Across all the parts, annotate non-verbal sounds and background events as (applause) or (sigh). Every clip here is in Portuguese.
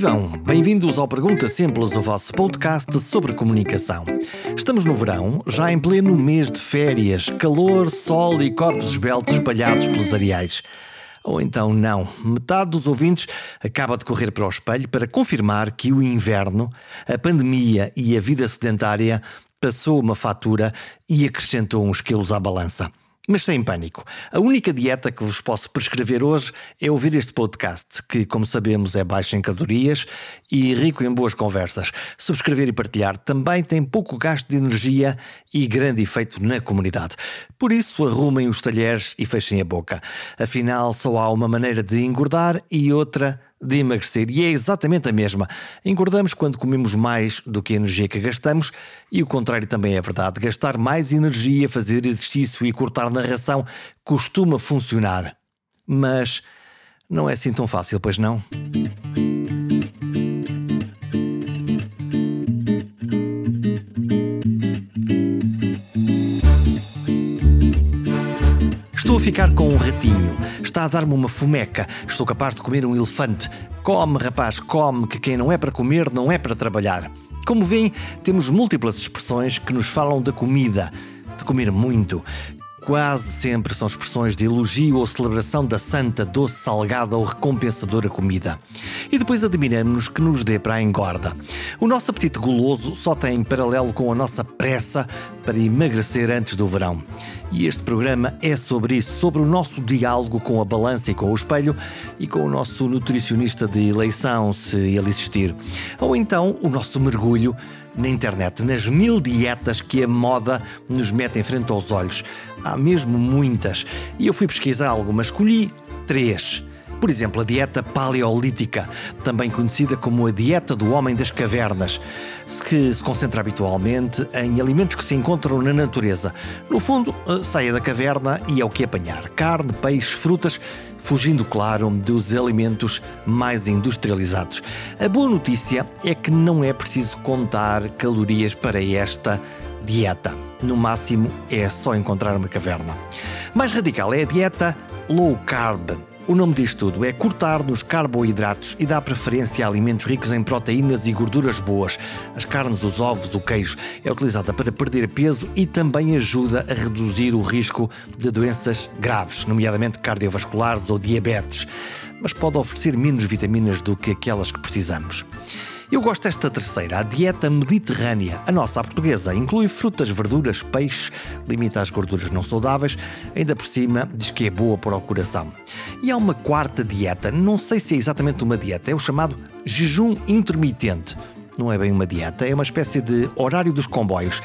Vivam! Bem-vindos ao Pergunta Simples, o vosso podcast sobre comunicação. Estamos no verão, já em pleno mês de férias, calor, sol e corpos esbeltos espalhados pelos areais. Ou então não, metade dos ouvintes acaba de correr para o espelho para confirmar que o inverno, a pandemia e a vida sedentária passou uma fatura e acrescentou uns quilos à balança. Mas sem pânico. A única dieta que vos posso prescrever hoje é ouvir este podcast, que, como sabemos, é baixo em calorias e rico em boas conversas. Subscrever e partilhar também tem pouco gasto de energia e grande efeito na comunidade. Por isso, arrumem os talheres e fechem a boca. Afinal, só há uma maneira de engordar e outra de emagrecer e é exatamente a mesma. Engordamos quando comemos mais do que a energia que gastamos e o contrário também é verdade. Gastar mais energia, fazer exercício e cortar na ração costuma funcionar. Mas não é assim tão fácil, pois não? Ficar com um ratinho. Está a dar-me uma fomeca. Estou capaz de comer um elefante. Come, rapaz, come, que quem não é para comer não é para trabalhar. Como veem, temos múltiplas expressões que nos falam da comida, de comer muito. Quase sempre são expressões de elogio ou celebração da santa, doce, salgada ou recompensadora comida. E depois admiramos-nos que nos dê para a engorda. O nosso apetite goloso só tem paralelo com a nossa pressa para emagrecer antes do verão. E este programa é sobre isso, sobre o nosso diálogo com a balança e com o espelho e com o nosso nutricionista de eleição, se ele existir. Ou então o nosso mergulho na internet, nas mil dietas que a moda nos mete em frente aos olhos. Há mesmo muitas. E eu fui pesquisar algumas, escolhi três. Por exemplo, a dieta paleolítica, também conhecida como a dieta do homem das cavernas, que se concentra habitualmente em alimentos que se encontram na natureza. No fundo, eh, saia da caverna e é o que apanhar: carne, peixe, frutas, fugindo, claro, dos alimentos mais industrializados. A boa notícia é que não é preciso contar calorias para esta dieta. No máximo, é só encontrar uma caverna. Mais radical é a dieta low carb o nome disto tudo é cortar nos carboidratos e dar preferência a alimentos ricos em proteínas e gorduras boas. As carnes, os ovos, o queijo é utilizada para perder peso e também ajuda a reduzir o risco de doenças graves, nomeadamente cardiovasculares ou diabetes, mas pode oferecer menos vitaminas do que aquelas que precisamos. Eu gosto desta terceira, a dieta mediterrânea. A nossa, a portuguesa, inclui frutas, verduras, peixes, limita as gorduras não saudáveis, ainda por cima diz que é boa para o coração. E há uma quarta dieta, não sei se é exatamente uma dieta, é o chamado jejum intermitente. Não é bem uma dieta, é uma espécie de horário dos comboios.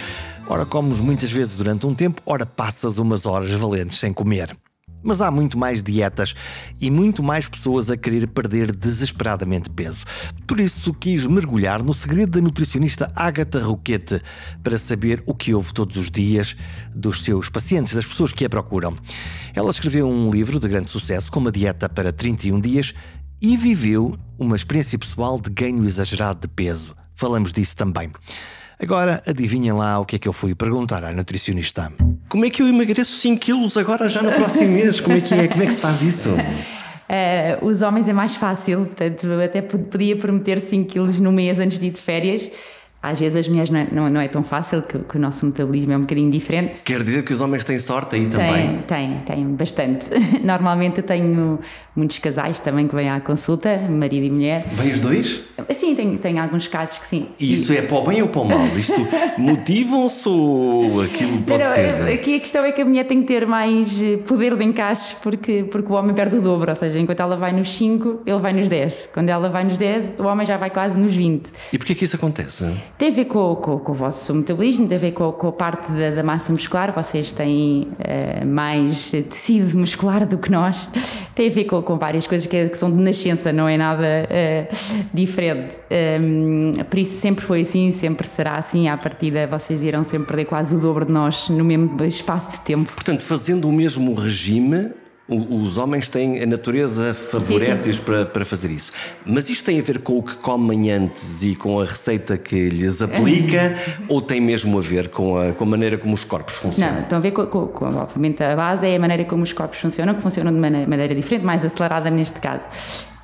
Ora comes muitas vezes durante um tempo, ora passas umas horas valentes sem comer. Mas há muito mais dietas e muito mais pessoas a querer perder desesperadamente peso. Por isso quis mergulhar no segredo da nutricionista Agatha Roquete para saber o que houve todos os dias dos seus pacientes, das pessoas que a procuram. Ela escreveu um livro de grande sucesso com uma dieta para 31 dias e viveu uma experiência pessoal de ganho exagerado de peso. Falamos disso também. Agora, adivinhem lá o que é que eu fui perguntar à nutricionista. Como é que eu emagreço 5 quilos agora já no próximo mês? Como é que é? Como é que se faz isso? Uh, (laughs) os homens é mais fácil, portanto, até podia prometer 5 quilos no mês antes de ir de férias às vezes as mulheres não é, não, não é tão fácil, que, que, o nosso metabolismo é um bocadinho diferente. Quer dizer que os homens têm sorte aí também? Tem, tem, tem bastante. (laughs) Normalmente eu tenho muitos casais também que vêm à consulta, marido e mulher. Vêm os dois? Sim, tem, tem alguns casos que sim. E isso e... é para o bem ou para o mal? Isto (laughs) motivam-se ou aquilo pode ser? Aqui a questão é que a mulher tem que ter mais eh, poder de encaixe porque, porque o homem perde o dobro, ou seja, enquanto ela vai nos 5, ele vai nos 10. Quando ela vai nos 10, o homem já vai quase nos 20. E porquê que isso acontece? Tem a ver com, com, com o vosso metabolismo, tem a ver com, com a parte da, da, massa muscular. Vocês têm uh, mais tecido muscular do que nós. Tem a ver com, várias coisas que, que, são de nascença, não é nada uh, diferente. Um, ehm, por isso sempre foi assim, sempre será assim. À partida, vocês irão sempre perder quase o dobro de nós no mesmo espaço de tempo. Portanto, fazendo o mesmo regime, os homens têm, a natureza favorece-os para, para fazer isso. Mas isto tem a ver com o que comem antes e com a receita que lhes aplica (laughs) ou tem mesmo a ver com a, com a maneira como os corpos funcionam? Não, tem a ver com, com, com, obviamente, a base é a maneira como os corpos funcionam, que funcionam de maneira, maneira diferente, mais acelerada neste caso.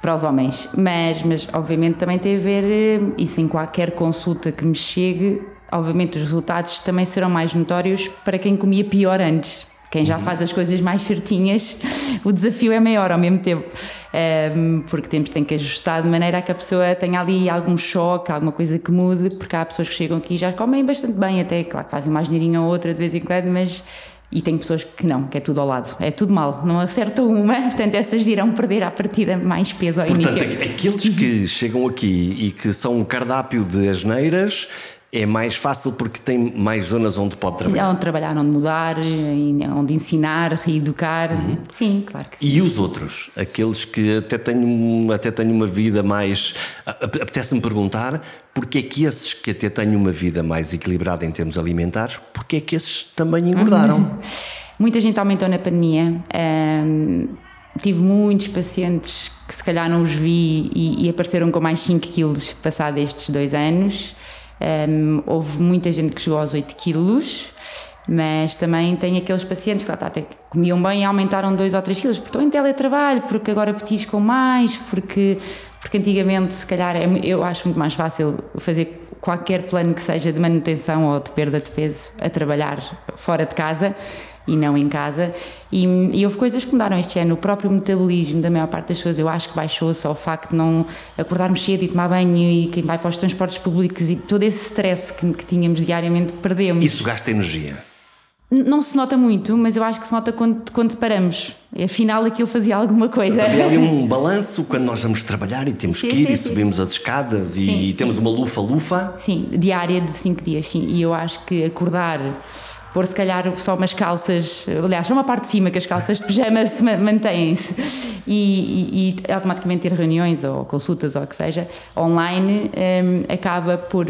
para os homens. Mas, mas obviamente também tem a ver, eh, isso em qualquer consulta que me chegue, obviamente os resultados também serão mais notórios para quem comia pior antes. Quem já uhum. faz as coisas mais certinhas, (laughs) o desafio é maior ao mesmo tempo, um, porque temos tem que ajustar de maneira a que a pessoa tenha ali algum choque, alguma coisa que mude, porque há pessoas que chegam aqui e já comem bastante bem, até claro que fazem uma asneirinha ou outra de vez em quando, mas e tem pessoas que não, que é tudo ao lado, é tudo mal, não acertam uma, (laughs) portanto essas irão perder à partida mais peso ao portanto, início. Portanto, aqueles que chegam aqui e que são um cardápio de asneiras é mais fácil porque tem mais zonas onde pode trabalhar. Onde trabalhar, onde mudar, onde ensinar, reeducar. Uhum. Sim, claro que sim. E os outros? Aqueles que até têm, até têm uma vida mais. Apetece-me perguntar porque é que esses que até têm uma vida mais equilibrada em termos alimentares, porque é que esses também engordaram? Uhum. Muita gente aumentou na pandemia. Tive muitos pacientes que se calhar não os vi e, e apareceram com mais 5 quilos passado estes dois anos. Um, houve muita gente que chegou aos 8 quilos, mas também tem aqueles pacientes que lá está, até comiam bem e aumentaram 2 ou 3 quilos, porque estão em teletrabalho, porque agora petiscam mais, porque, porque antigamente, se calhar, é, eu acho muito mais fácil fazer qualquer plano que seja de manutenção ou de perda de peso a trabalhar fora de casa e não em casa. E, e, houve coisas que mudaram este ano. O próprio metabolismo da maior parte das pessoas eu acho que baixou só o facto de não acordarmos cedo e tomar banho e quem vai para os transportes públicos e todo esse stress que, que tínhamos diariamente perdemos. Isso gasta energia? Não se nota muito, mas eu acho que se nota quando, quando paramos. Afinal, aquilo fazia alguma coisa. Havia ali um (laughs) balanço quando nós vamos trabalhar e temos sim, que ir sim, e sim, subimos as escadas e temos uma lufa-lufa. Sim, diária de 5 dias, sim. E eu acho que acordar pôr se calhar só umas calças, aliás, só uma parte de cima que as calças de pijama se mantêm-se e, e, e, automaticamente ter reuniões ou consultas ou o que seja online um, acaba por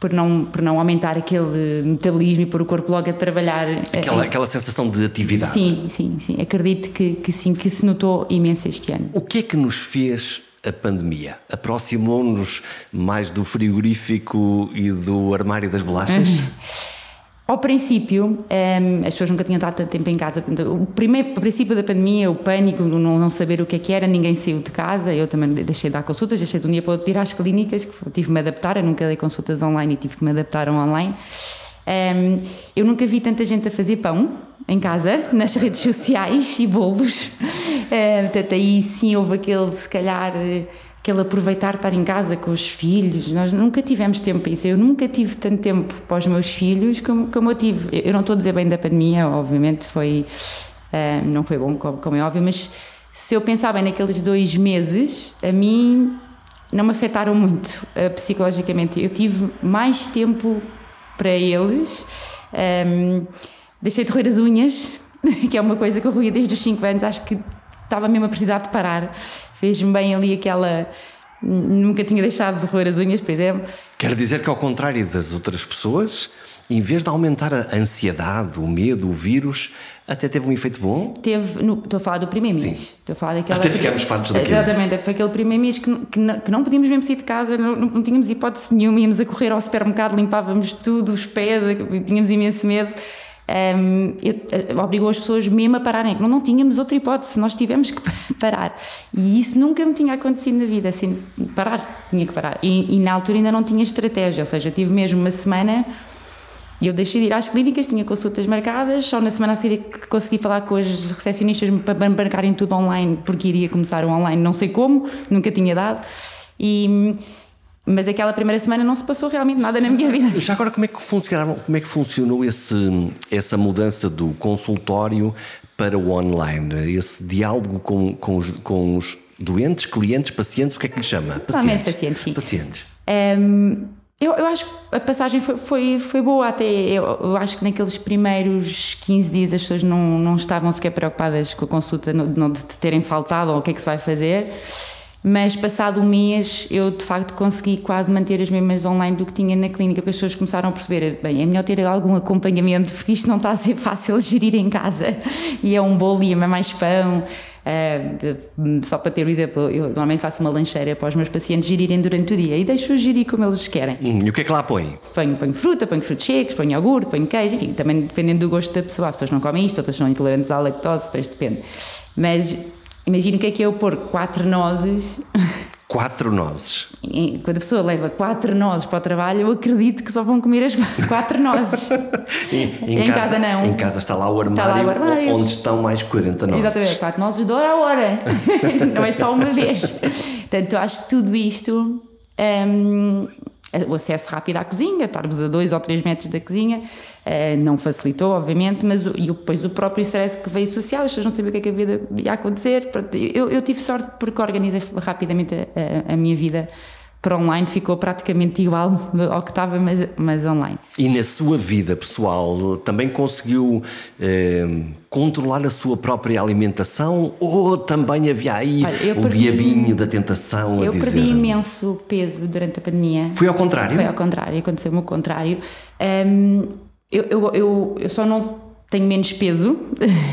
por não, por não aumentar aquele metabolismo e pôr o corpo logo a trabalhar. Aquela, aquela sensação de atividade. Sim, sim, sim. Acredito que, que sim, que se notou imenso este ano. O que é que nos fez a pandemia? Aproximou-nos mais do frigorífico e do armário das bolachas? (laughs) Ao princípio, um, ehm, as pessoas nunca tinham estado tanto tempo em casa. O primeiro o princípio da pandemia, o pânico, não, não saber o que é que era, ninguém saiu de casa. Eu também deixei de dar consultas, deixei de um dia para outro ir às clínicas, que tive que me adaptar. Eu nunca dei consultas online e tive que me adaptar online. Um, ehm, eu nunca vi tanta gente a fazer pão em casa, (laughs) nas redes sociais e bolos. Uh, portanto, aí sim houve aquele, se calhar aquele aproveitar estar em casa com os filhos. Nós nunca tivemos tempo para isso. Eu nunca tive tanto tempo para os meus filhos como, como eu tive. Eu não estou a dizer bem da pandemia, obviamente foi uh, não foi bom, como, como, é óbvio, mas se eu pensar bem naqueles dois meses, a mim não me afetaram muito uh, psicologicamente. Eu tive mais tempo para eles. Um, deixei de roer as unhas, (laughs) que é uma coisa que eu roía desde os 5 anos. Acho que estava mesmo a precisar de parar fez-me bem ali aquela. Nunca tinha deixado de roer as unhas, por exemplo. Quer dizer que, ao contrário das outras pessoas, em vez de aumentar a ansiedade, o medo, o vírus, até teve um efeito bom? Teve, no, estou a falar do primeiro mês. Sim. Estou a falar daquela. Até ficámos fartos daquilo. Exatamente, foi aquele primeiro mês que, que, não, que não podíamos mesmo sair de casa, não, não, tínhamos hipótese nenhuma, íamos a correr ao supermercado, limpávamos tudo, os pés, tínhamos imenso medo um, eu, uh, obrigou as pessoas mesmo a pararem. Não, não tínhamos outra hipótese, nós tivemos que (laughs) parar. E isso nunca me tinha acontecido na vida, assim, parar, tinha que parar. E, e na altura ainda não tinha estratégia, ou seja, tive mesmo uma semana e eu deixei de ir às clínicas, tinha consultas marcadas, só na semana a seguir que consegui falar com as recepcionistas para marcarem tudo online, porque iria começar o online, não sei como, nunca tinha dado. E mas aquela primeira semana não se passou realmente nada na minha vida. (laughs) Já agora, como é que funcionou, como é que funcionou esse, essa mudança do consultório para o online? Esse diálogo com, com, os, com os doentes, clientes, pacientes, o que é que lhe chama? Pacientes. pacientes, sim. Pacientes. Um, eu, eu acho que a passagem foi, foi, foi boa até. Eu, eu, acho que naqueles primeiros 15 dias as pessoas não, não estavam sequer preocupadas com a consulta, não, de terem faltado ou o que é que se vai fazer mas passado um mês eu de facto consegui quase manter as mesmas online do que tinha na clínica, porque as pessoas começaram a perceber, bem, é melhor ter algum acompanhamento, porque isto não está a ser fácil gerir em casa, e é um bolo e é mais pão, Uh, só para ter o um exemplo, eu normalmente faço uma lancheira para os meus pacientes gerirem durante o dia e deixo-os gerir como eles querem. Hum, e o que é que lá põe? Ponho, ponho fruta, ponho frutos secos, ponho iogurte, ponho queijo, enfim, também dependendo do gosto da pessoa. As pessoas não comem isto, outras são intolerantes à lactose, depois depende. Mas Imagina o que é que é eu pôr quatro nozes. Quatro nozes. Quando a pessoa leva quatro nozes para o trabalho, eu acredito que só vão comer as (laughs) quatro nozes. (laughs) em, em, em casa, casa, não. Em casa está lá o armário, lá o armário. onde estão mais 40 nozes. Exatamente, quatro nozes de hora a hora. (laughs) não é só uma vez. Portanto, acho que tudo isto. Um, o acesso rápido à cozinha, estarmos a dois ou três metros da cozinha, uh, não facilitou, obviamente, mas o, e depois o próprio stress que veio social, as pessoas não sabiam o que é que havia ia acontecer. Eu, eu tive sorte porque organizei rapidamente a, a, a minha vida para online ficou praticamente igual (laughs) ao que estava, mas, mas online. E na sua vida pessoal também conseguiu eh, controlar a sua própria alimentação ou também havia aí Olha, o perdi, diabinho da tentação eu perdi imenso peso durante a pandemia. Foi ao contrário? Foi ao contrário, aconteceu-me o contrário. Um, eu, eu, eu, eu só não tenho menos peso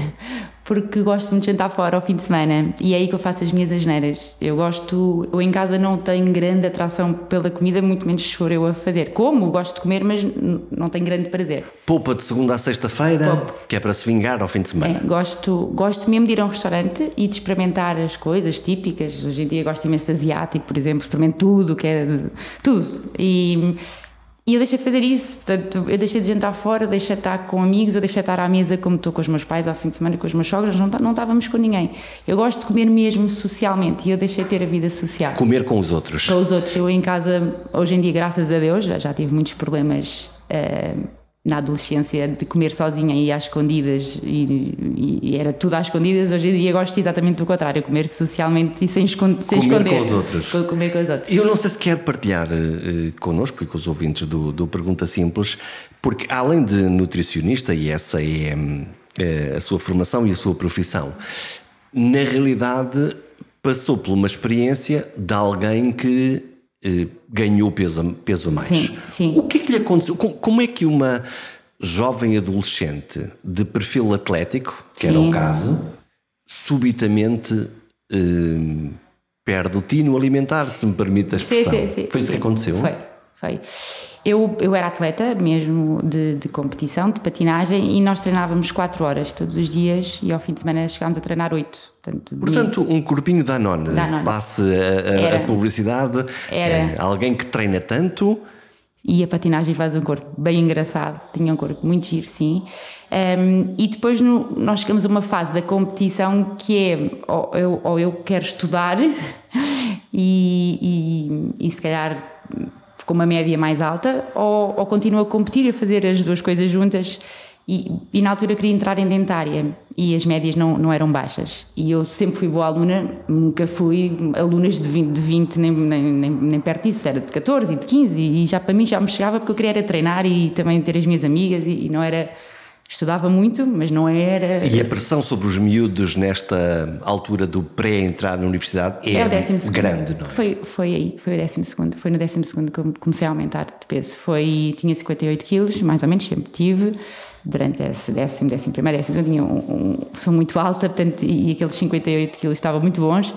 (laughs) porque gosto muito de jantar fora ao fim de semana e é aí que eu faço as minhas asneiras. Eu gosto, eu em casa não tenho grande atração pela comida, muito menos for eu a fazer. Como, gosto de comer, mas não tenho grande prazer. Poupa de segunda a sexta-feira, que é para se vingar ao fim de semana. É, gosto, gosto mesmo de ir a um restaurante e de experimentar as coisas típicas. Hoje em dia gosto imenso de asiático, por exemplo, experimento tudo, que é tudo. E e eu deixei de fazer isso, portanto, eu deixei de jantar fora, deixei de estar com amigos, eu deixei de estar à mesa como estou com os meus pais ao fim de semana com os meus sogros, não, não estávamos com ninguém. Eu gosto de comer mesmo socialmente e eu deixei de ter a vida social. Comer com os outros? Com os outros. Eu em casa, hoje em dia, graças a Deus, já, já tive muitos problemas uh, na adolescência de comer sozinha e às escondidas e, e, era tudo às escondidas. Hoje em dia gosto exatamente do contrário, comer socialmente e sem, esconder, sem comer esconder. com os outros. Comer com os outros. Eu não sei se quer partilhar uh, connosco e com os ouvintes do, do Pergunta Simples, porque além de nutricionista, e essa é uh, a sua formação e a sua profissão, na realidade passou por uma experiência de alguém que eh, ganhou peso, peso a mais. Sim, sim. O que é que lhe aconteceu? Como é que uma jovem adolescente de perfil atlético, que sim. era o caso, subitamente eh, perde o tino alimentar, se me permite a expressão? Sim, sim, sim. Foi isso que aconteceu? Foi, Eu, eu era atleta mesmo de, de, competição, de patinagem, e nós treinávamos 4 horas todos os dias e ao fim de semana chegámos a treinar 8. Portanto, Portanto um corpinho da nona. Passe a, a, a publicidade. Era. É, alguém que treina tanto. E a patinagem faz um corpo bem engraçado, tinha um corpo muito giro, sim. Um, e depois no, nós chegamos a uma fase da competição que é ou eu, ou eu quero estudar (laughs) e, e, e se calhar com uma média mais alta, ou, ou continuo a competir a fazer as duas coisas juntas. E, e, na altura queria entrar em dentária e as médias não, não eram baixas. E eu sempre fui boa aluna, nunca fui alunas de 20, de 20 nem, nem, nem, nem, perto disso, era de 14 e de 15. E já para mim já me chegava porque eu queria era treinar e também ter as minhas amigas e, e não era Estudava muito, mas não era. E a pressão sobre os miúdos nesta altura do pré-entrar na universidade é, é o décimo grande, não é? Foi, foi aí, foi o décimo segundo. Foi no décimo segundo que eu comecei a aumentar de peso. Foi, tinha 58 quilos, mais ou menos, sempre tive durante esse décimo, décimo primeiro, décimo segundo, tinha um, um, muito alta, portanto, e aqueles 58 quilos estavam muito bons,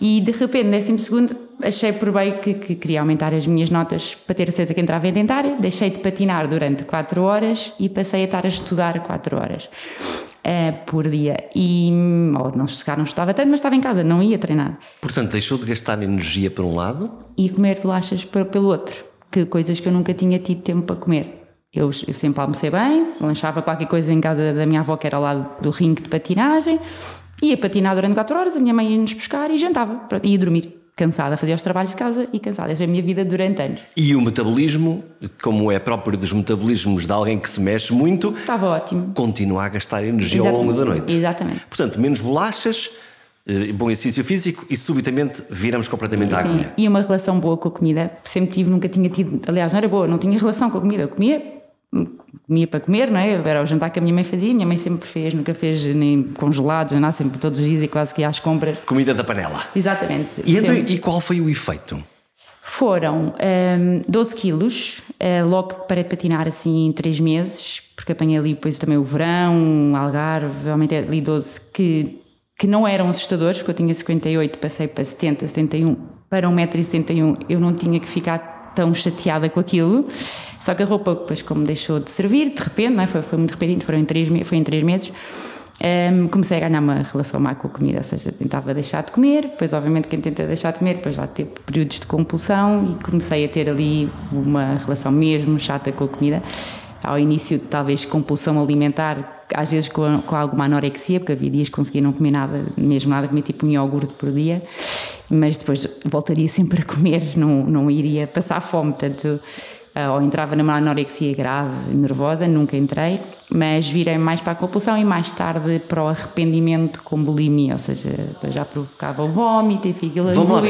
e de repente, décimo segundo, achei por bem que, que, queria aumentar as minhas notas para ter certeza que entrava em dentária, deixei de patinar durante 4 horas e passei a estar a estudar 4 horas. Uh, por dia e ou não, não estava tanto, mas estava em casa, não ia treinar. Portanto, deixou de gastar energia por um lado e comer bolachas pelo outro, que coisas que eu nunca tinha tido tempo para comer. Eu, eu, sempre almocei bem, lanchava qualquer coisa em casa da minha avó, que era ao lado do ringue de patinagem, ia patinar durante 4 horas, a minha mãe ia-nos buscar e jantava, ia dormir. Cansada, fazia os trabalhos de casa e cansada. Essa é a minha vida durante anos. E o metabolismo, como é próprio dos metabolismos de alguém que se mexe muito, estava ótimo. Continua a gastar energia Exatamente. ao longo da noite. Exatamente. Portanto, menos bolachas, eh, bom exercício físico e subitamente viramos completamente à agulha. E uma relação boa com a comida. Sempre tive, nunca tinha tido. Aliás, não era boa, não tinha relação com a comida. Eu comia comia para comer, não é? Era o jantar que a minha mãe fazia, a minha mãe sempre fez, nunca fez nem congelados, nada, sempre todos os dias e quase que ia às compras. Comida da panela. Exatamente. E, então, e qual foi o efeito? Foram um, 12 quilos, uh, logo parei de patinar assim em 3 meses, porque apanhei ali depois também o verão, Algarve, aumentei ali 12 que, que não eram assustadores, porque eu tinha 58, passei para 70, 71, para 1,71m eu não tinha que ficar tão chateada com aquilo. Só que a roupa, depois, como deixou de servir, de repente, não é? foi, foi muito repentino, foram em três, foi em três meses. Um, comecei a ganhar uma relação má com a comida, ou seja, tentava deixar de comer, depois obviamente quem tenta deixar de comer, depois já teve períodos de compulsão e comecei a ter ali uma relação mesmo chata com a comida. Ao início, talvez compulsão alimentar, às vezes com, com alguma anorexia, porque havia dias que conseguia não comer nada, mesmo nada, comia tipo um iogurte por dia, mas depois voltaria sempre a comer, (laughs) não, não iria passar fome, portanto uh, ou entrava numa anorexia grave, nervosa, nunca entrei, mas virei mais para a compulsão e mais tarde para o arrependimento com bulimia, ou seja, já provocava o vómito e aquilo lá,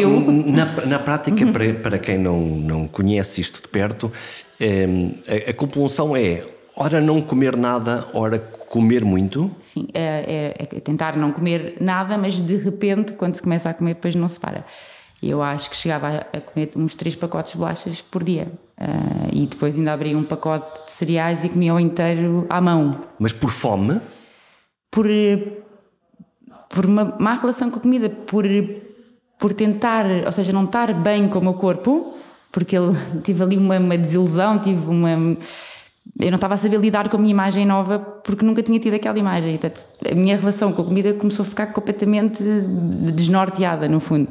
na, na prática, para, para quem não, não conhece isto de perto, a, a compulsão é ora não comer nada, ora comer muito? Sim, é, é, é, tentar não comer nada, mas de repente, quando se começa a comer, depois não se para. Eu acho que chegava a comer uns três pacotes de bolachas por dia. Uh, e depois ainda abria um pacote de cereais e comia o inteiro à mão. Mas por fome? Por, por uma má relação com a comida, por, por tentar, ou seja, não estar bem com o meu corpo, porque ele, tive ali uma, uma desilusão, tive uma eu não estava a saber lidar com a minha imagem nova porque nunca tinha tido aquela imagem. Portanto, a minha relação com a comida começou a ficar completamente desnorteada, no fundo.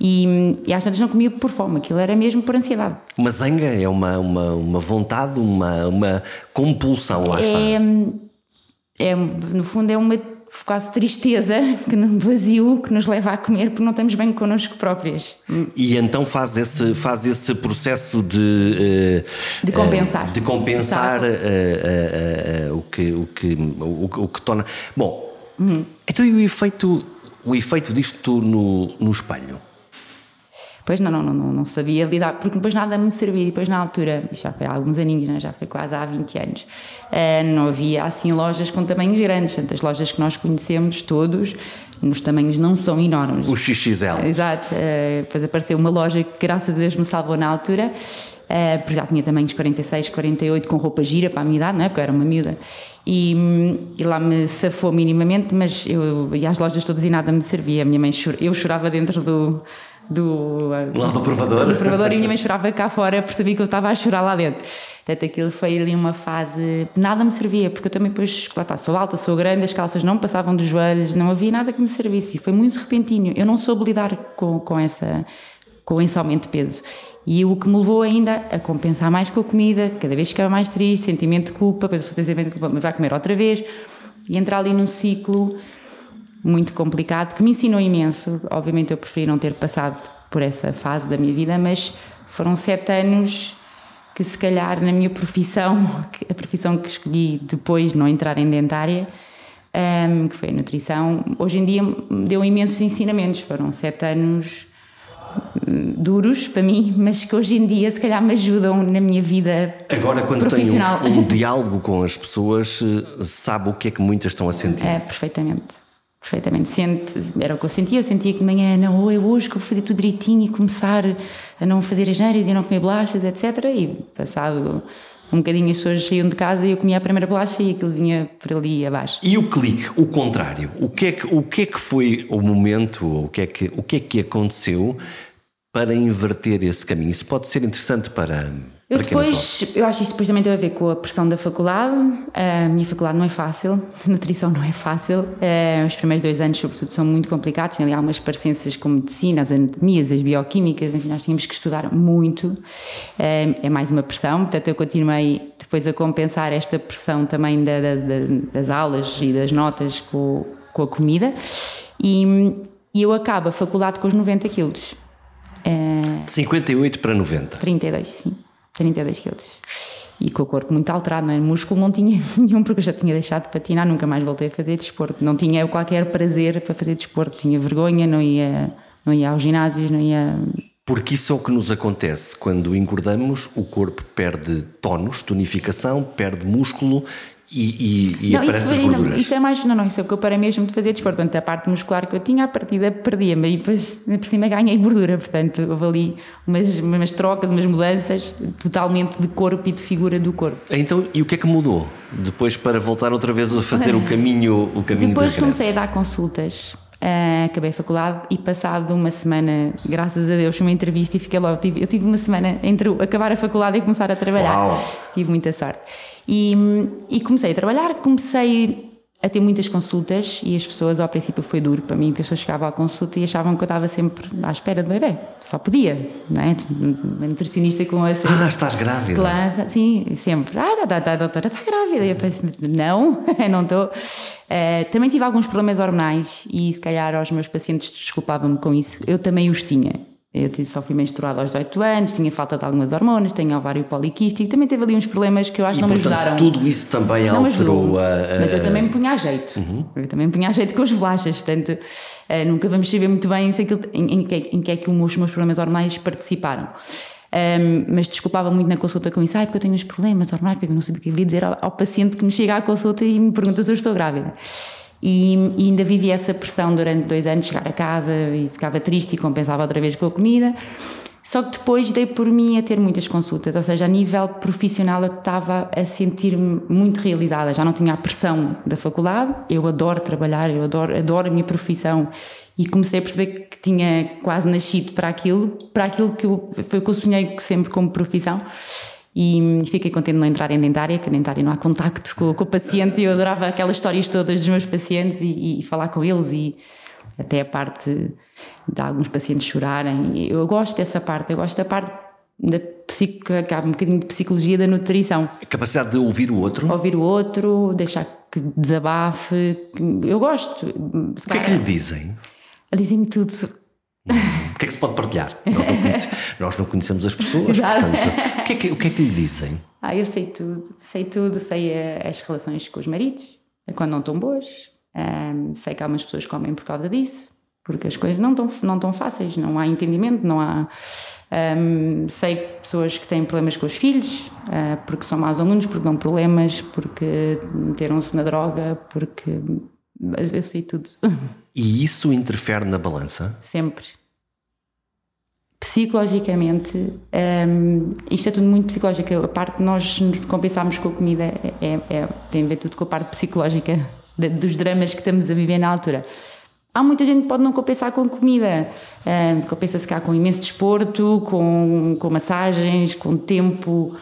E, e às tantas não comia por fome, aquilo era mesmo por ansiedade. Uma zanga é uma, uma, uma vontade, uma, uma compulsão, lá está. É, é, no fundo, é uma quase tristeza, (laughs) que vazio que nos leva a comer porque não estamos bem connosco próprias. E então faz esse, faz esse processo de, uh, de compensar, uh, de compensar uh, o, que, o, que, o, o, que torna. Bom, uhum. então e o efeito, o efeito disto no, no espelho? Pois não, não, não, não sabia lidar, porque depois nada me servia. E depois, na altura, já foi há alguns aninhos, né? já foi quase há 20 anos, uh, não havia assim lojas com tamanhos grandes. Portanto, as lojas que nós conhecemos todos, nos tamanhos não são enormes. O XXL. Exato. Uh, depois apareceu uma loja que, graças a Deus, me salvou na altura. Uh, porque já tinha tamanhos 46, 48, com roupa gira para a minha idade, não é? Porque eu era uma miúda. E, e, lá me safou minimamente, mas eu ia às lojas todas e nada me servia. A minha mãe chor... eu chorava dentro do, do, lá do provador. do provador e minha mãe chorava cá fora, percebi que eu estava a chorar lá dentro. Portanto, aquilo foi ali uma fase. Nada me servia, porque eu também, depois, lá está, sou alta, sou grande, as calças não passavam dos joelhos, não havia nada que me servisse. E foi muito repentino. Eu não soube lidar com, com, essa, com esse aumento de peso. E o que me levou ainda a compensar mais com a comida, cada vez ficava mais triste, sentimento de culpa, depois sentimento de culpa, mas vai comer outra vez. E entrar ali num ciclo muito complicado, que me ensinou imenso. Obviamente eu preferi não ter passado por essa fase da minha vida, mas foram sete anos que se calhar na minha profissão, (laughs) a profissão que escolhi depois de não entrar em dentária, um, que foi a nutrição, hoje em dia me deu imensos ensinamentos. Foram sete anos hum, duros para mim, (laughs) mas que hoje em dia se calhar me ajudam na minha vida Agora, quando profissional. tem um, um (laughs) diálogo com as pessoas, eh, sabe o que é que muitas estão a sentir? É, perfeitamente perfeitamente. Sente, era o que eu sentia. Eu sentia que de manhã, não, é hoje que eu vou fazer tudo direitinho e começar a não fazer as neiras e a não comer bolachas, etc. E passado um bocadinho as pessoas saíam de casa e eu comia a primeira bolacha e aquilo vinha por ali abaixo. E o clique, o contrário? O que é que, o que, é que foi o momento, o que, é que, o que é que aconteceu para inverter esse caminho? Isso pode ser interessante para eu depois, eu acho que isto depois também tem a ver com a pressão da faculdade. A minha faculdade não é fácil, (laughs) nutrição não é fácil. Eh, os primeiros dois anos, sobretudo, são muito complicados. Tem ali algumas parecências com medicina, as anatomias, as bioquímicas, enfim, nós tínhamos que estudar muito. Eh, é mais uma pressão, portanto, eu continuei depois a compensar esta pressão também da, da, das aulas e das notas com, com a comida. E, e eu acabo a faculdade com os 90 quilos. De 58 para 90? 32, sim. 32 quilos. E com o corpo muito alterado, não é? Músculo não tinha (laughs) nenhum, porque eu já tinha deixado de patinar, nunca mais voltei a fazer desporto. Não tinha qualquer prazer para fazer desporto, tinha vergonha, não ia, não ia aos ginásios, não ia. Porque isso é o que nos acontece. Quando engordamos, o corpo perde tónus, tonificação, perde músculo e, e, e não, isso, ainda, isso, é mais, não, não, isso é porque eu parei mesmo de fazer desporto. Portanto, a parte muscular que eu tinha, a partida perdia-me e depois por cima ganhei gordura. Portanto, houve ali umas, umas trocas, umas mudanças totalmente de corpo e de figura do corpo. Então, e o que é que mudou depois para voltar outra vez a fazer o (laughs) caminho, o caminho Depois comecei a dar consultas. Uh, acabei a faculdade e passado uma semana, graças a Deus, uma entrevista e fiquei logo. Eu tive, eu tive uma semana entre acabar a faculdade e começar a trabalhar. Uau. Tive muita sorte. E, e comecei a trabalhar, comecei a ter muitas consultas e as pessoas, ao princípio foi duro para mim, porque as pessoas chegavam à consulta e achavam que eu estava sempre à espera do bebê, só podia, não é? Uma nutricionista com a... Ah, estás grávida? Claro, sim, sempre. Ah, tá, tá, tá, doutora, está grávida. E eu pensei, não, (laughs) não estou. Uh, também tive alguns problemas hormonais e se calhar aos meus pacientes desculpavam-me com isso, eu também os tinha. Eu só fui menstruada aos 18 anos, tinha falta de algumas hormonas, tenho ovário poliquístico, também teve ali uns problemas que eu acho que não portanto, me ajudaram. Tudo isso também não alterou a, a, Mas eu também me punha a jeito. Uhum. Eu também me punha a jeito com as bolachas, portanto, uh, nunca vamos saber muito bem em, aquilo, em, em, que, em que é que os meus problemas hormonais participaram. Um, mas desculpava muito na consulta com isso, ah, porque eu tenho uns problemas hormonais, porque eu não sabia o que havia dizer ao, ao paciente que me chega à consulta e me pergunta se eu estou grávida. E, e, ainda vivi essa pressão durante dois anos, chegar a casa e ficava triste e compensava outra vez com a comida. Só que depois dei por mim a ter muitas consultas, ou seja, a nível profissional eu estava a sentir-me muito realizada, já não tinha a pressão da faculdade, eu adoro trabalhar, eu adoro, adoro a minha profissão e comecei a perceber que tinha quase nascido para aquilo, para aquilo que eu, foi o que eu sonhei sempre como profissão e fiquei contente de não entrar em dentária, que a dentária não há contacto com, com o paciente e eu adorava aquelas histórias todas dos meus pacientes e, e, falar com eles e até a parte de alguns pacientes chorarem. Eu gosto dessa parte, eu gosto da parte da psico, que há um bocadinho de psicologia da nutrição. A capacidade de ouvir o outro? Ouvir o outro, deixar que desabafe. Eu gosto. O que é que lhe dizem? Dizem-me tudo o que é que se pode partilhar? Nós não, conhecemos, nós não conhecemos as pessoas, portanto, o que, é que, o que é que lhe dizem? Ah, eu sei tudo, sei tudo, sei eh, as relações com os maridos, quando não estão boas, um, sei que há umas pessoas que comem por causa disso, porque as coisas não estão não tão fáceis, não há entendimento, não há. Um, sei pessoas que têm problemas com os filhos, uh, porque são maus alunos, porque dão problemas, porque meteram-se na droga, porque. Eu sei tudo. E isso interfere na balança? Sempre. Psicologicamente, um, isto é tudo muito psicológico. A parte de nós nos compensarmos com a comida é, é, é, tem a ver tudo com a parte psicológica de, dos dramas que estamos a viver na altura. Há muita gente que pode não compensar com comida, um, compensa-se cá com imenso desporto, com, com massagens, com tempo,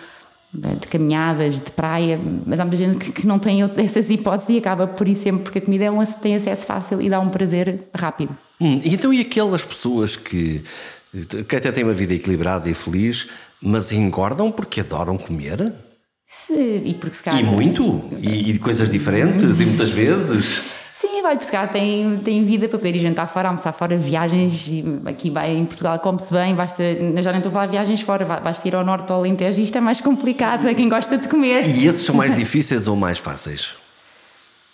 de caminhadas, de praia, mas há muita gente que, que não tem essas hipóteses e acaba por ir sempre, porque a comida é um, tem acesso fácil e dá um prazer rápido. Hum, e então, e aquelas pessoas que, que até têm uma vida equilibrada e feliz, mas engordam porque adoram comer? Se, e porque calhar, E muito? E, e coisas diferentes? e muitas vezes? Sim, vai buscar, tem, tem vida para poder ir jantar fora, almoçar fora, viagens. Aqui vai, em Portugal come-se bem, basta, já nem estou a falar de viagens fora, basta ir ao norte ao Alentejo. Isto é mais complicado para quem gosta de comer. E esses são mais difíceis ou mais fáceis?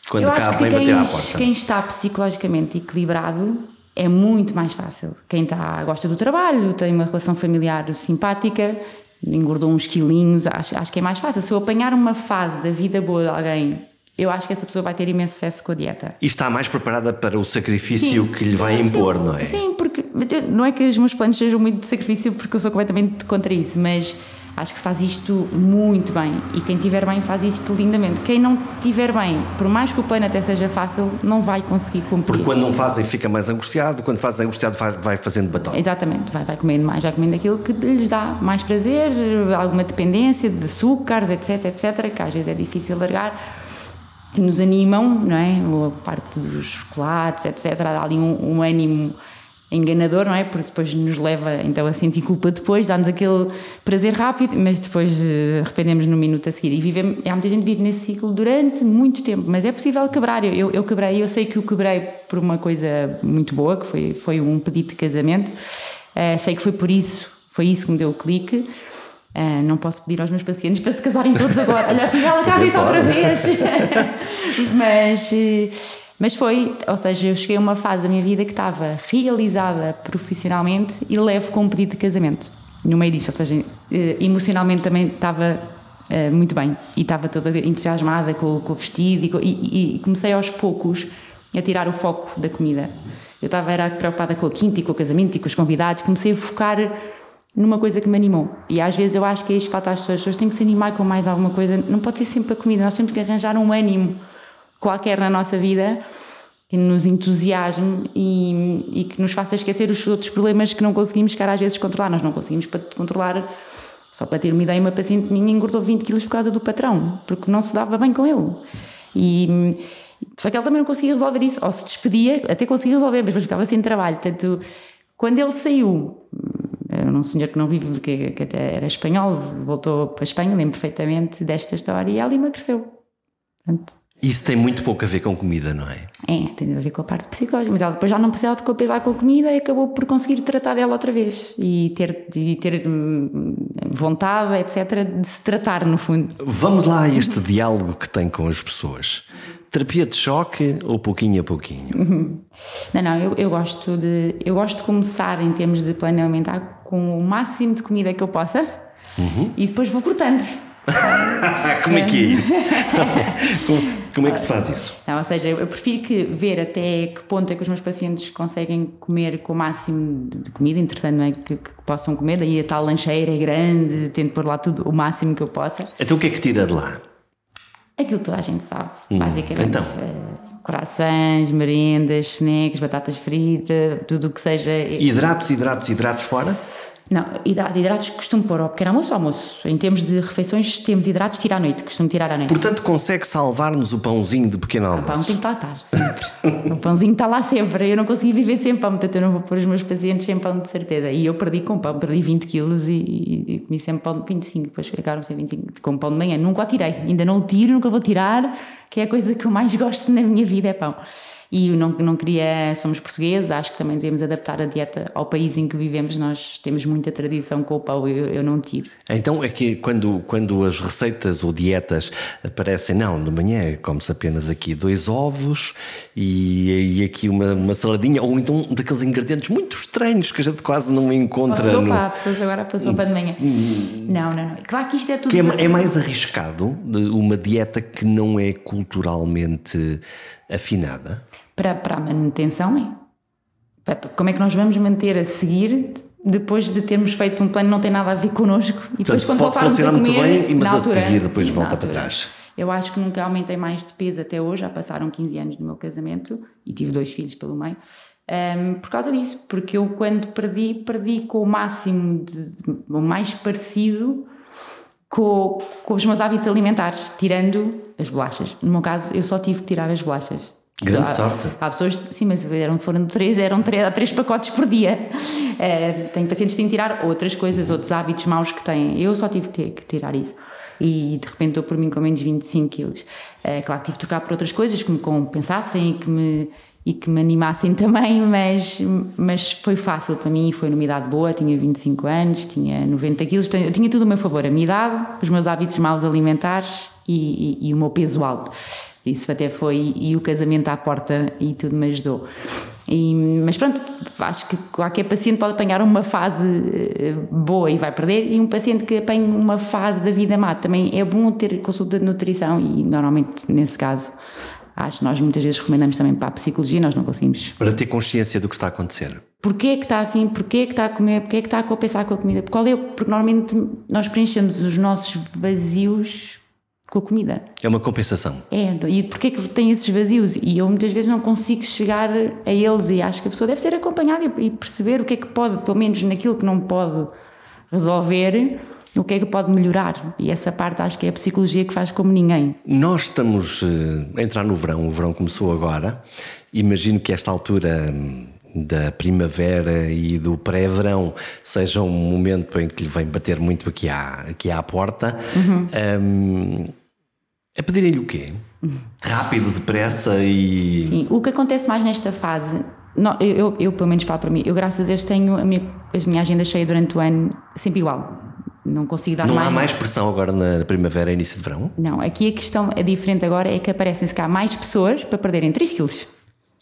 Quando cá vem bater à porta. Quem está psicologicamente equilibrado é muito mais fácil. Quem está, gosta do trabalho, tem uma relação familiar simpática, engordou uns quilinhos, acho, acho que é mais fácil. Se eu apanhar uma fase da vida boa de alguém eu acho que essa pessoa vai ter imenso sucesso com a dieta. E está mais preparada para o sacrifício sim, que lhe vai sim, impor, não é? Sim, porque não é que os meus planos sejam muito de sacrifício, porque eu sou completamente contra isso, mas acho que se faz isto muito bem e quem estiver bem faz isto lindamente. Quem não estiver bem, por mais que o plano até seja fácil, não vai conseguir cumprir. Porque quando não fazem fica mais angustiado, quando fazem angustiado vai fazendo batom. Exatamente, vai, vai comendo mais, vai comendo aquilo que lhes dá mais prazer, alguma dependência de açúcares, etc, etc, que às vezes é difícil largar que nos animam, não é? A parte dos chocolates, etc. Dá ali um, um ânimo enganador, não é? Porque depois nos leva então a sentir culpa depois, dá-nos aquele prazer rápido, mas depois uh, arrependemos no minuto a seguir. E vivemos, há muita gente que vive nesse ciclo durante muito tempo, mas é possível quebrar. Eu, eu quebrei, eu sei que o quebrei por uma coisa muito boa, que foi, foi um pedido de casamento. Uh, sei que foi por isso, foi isso que me deu o clique. Uh, não posso pedir aos meus pacientes para se casarem todos agora. Olha, afinal, casa isso outra vez. (laughs) mas, eh, mas foi, ou seja, eu cheguei a uma fase da minha vida que estava realizada profissionalmente e levo com um pedido de casamento no meio disto. Ou seja, eh, emocionalmente também estava uh, muito bem e estava toda entusiasmada com, com o vestido e, e, e comecei aos poucos a tirar o foco da comida. Eu estava era preocupada com a quinta e com o casamento e com os convidados, comecei a focar numa coisa que me animou. E às vezes eu acho que é isto falta às pessoas. As pessoas têm que se animar com mais alguma coisa. Não pode ser sempre a comida. Nós temos que arranjar um ânimo qualquer na nossa vida que nos entusiasme e, e que nos faça esquecer os outros problemas que não conseguimos, cara, às vezes, controlar. Nós não conseguimos controlar. Só para ter uma ideia, uma paciente minha engordou 20 quilos por causa do patrão, porque não se dava bem com ele. E, Só que ele também não conseguia resolver isso, ou se despedia, até conseguia resolver, mas ficava sem trabalho. Portanto, quando ele saiu, era um senhor que não vive, que, que até era espanhol, voltou para a Espanha, lembro perfeitamente desta história, e ela emagreceu. Portanto, isso tem muito pouco a ver com comida, não é? É, tem a ver com a parte psicológica, mas ela depois já não precisava de compensar com a comida e acabou por conseguir tratar dela outra vez e ter, e ter hum, vontade, etc., de se tratar, no fundo. Vamos lá a este (laughs) diálogo que tem com as pessoas. Terapia de choque ou pouquinho a pouquinho? (laughs) Não, não, eu, eu, gosto de, eu gosto de começar em termos de plano alimentar com o máximo de comida que eu possa uhum. e depois vou cortando. (laughs) como é que é isso? Como, é que se faz isso? Não, ou seja, eu prefiro que ver até que ponto é que os meus pacientes conseguem comer com o máximo de comida, interessante, não é? Que, que possam comer, daí a tal lancheira é grande, tento pôr lá tudo o máximo que eu possa. Então o que é que tira de lá? Aquilo que toda a gente sabe, hum, basicamente. Então. É, corações, merendas, snacks, batatas fritas, tudo o que seja. Hidratos, hidratos, hidratos fora? Não, hidratos, hidratos costumo pôr ao pequeno almoço ou almoço. Em termos de refeições, temos hidratos tirar à noite, costumo tirar à noite. Portanto, consegue salvar-nos o pãozinho de pequeno almoço? O pão tem que lá estar, sempre. (laughs) o pãozinho está lá sempre. Eu não consigo viver sem pão, portanto, eu não vou pôr os meus pacientes sem pão de certeza. E eu perdi com pão, perdi 20 quilos e, e, e comi sempre pão de 25, depois ficaram sem 25, com pão de manhã. Nunca o tirei, ainda não o tiro, nunca vou tirar, que é a coisa que eu mais gosto na minha vida é pão e não, não queria, somos portugueses, acho que também devemos adaptar a dieta ao país em que vivemos, nós temos muita tradição com o pão, eu, eu não tiro. Então é que quando, quando as receitas ou dietas aparecem, não, de manhã come-se apenas aqui dois ovos e, e aqui uma, uma, saladinha, ou então daqueles ingredientes muito estranhos que a gente quase não encontra. Passou no... para, pessoas agora para sopa de manhã. Não, não, não. Claro que isto é tudo. Que é, é mais arriscado uma dieta que não é culturalmente afinada? Para, para a manutenção é. Como é que nós vamos manter a seguir depois de termos feito um plano não tem nada a ver connosco e depois Portanto, quando pode voltarmos a comer, muito bem, mas a altura, seguir depois sim, volta para trás. Eu acho que nunca aumentei mais de peso até hoje, já passaram 15 anos do meu casamento e tive dois filhos pelo meio. Um, por causa disso, porque eu quando perdi, perdi com o máximo, de, o mais parecido com, com os meus hábitos alimentares, tirando as bolachas. No meu caso, eu só tive que tirar as bolachas. Grande há, sorte. Há pessoas, sim, mas eram, foram três, eram três, três pacotes por dia. Uh, tenho pacientes que têm que tirar outras coisas, outros hábitos maus que têm. Eu só tive que, que tirar isso. E de repente estou por mim com menos 25 quilos. Uh, claro que tive que trocar por outras coisas que me compensassem e que me, e que me animassem (laughs) também, mas, mas foi fácil para mim, foi numa idade boa, tinha 25 anos, tinha 90 quilos, eu tinha tudo a meu favor, a minha idade, os meus hábitos maus alimentares e, e, e o meu peso alto. Isso até foi, e o casamento à porta e tudo me ajudou. E, mas pronto, acho que qualquer paciente pode apanhar uma fase eh, boa e vai perder, e um paciente que apanha uma fase da vida má também é bom ter consulta de nutrição, e normalmente nesse caso. Acho que nós muitas vezes recomendamos também para a psicologia, nós não conseguimos. Para ter consciência do que está a acontecer. Porquê é que está assim? Porquê é que está a comer? Porquê é que está a compensar com a comida? Qual é? Porque normalmente nós preenchemos os nossos vazios com a comida. É uma compensação. É, e porquê que tem esses vazios? E eu muitas vezes não consigo chegar a eles e acho que a pessoa deve ser acompanhada e perceber o que é que pode, pelo menos naquilo que não pode resolver, o que é que pode melhorar. E essa parte acho que é a psicologia que faz como ninguém. Nós estamos uh, a entrar no verão, o verão começou agora. Imagino que esta altura hum, da primavera e do pré-verão seja um momento em que lhe vem bater muito aqui à, aqui à porta. Uhum. Um, a pedirem-lhe o quê? Rápido, depressa e. Sim, o que acontece mais nesta fase, não, eu, eu, eu, pelo menos falo para mim, eu graças a Deus tenho a minha, a minha agenda cheia durante o ano, sempre igual. Não consigo dar não mais. Há mais pressão agora na primavera e início de verão? Não, aqui a questão é diferente agora, é que aparecem-se cá mais pessoas para perderem 3 quilos.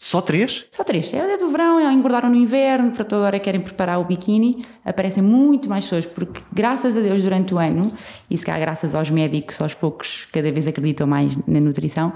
Só três? Só três. É do verão, é, engordaram no inverno, portanto agora querem preparar o biquíni. Aparecem muito mais pessoas, porque graças a Deus durante o ano, e se calhar graças aos médicos, aos poucos, cada vez acreditam mais na nutrição,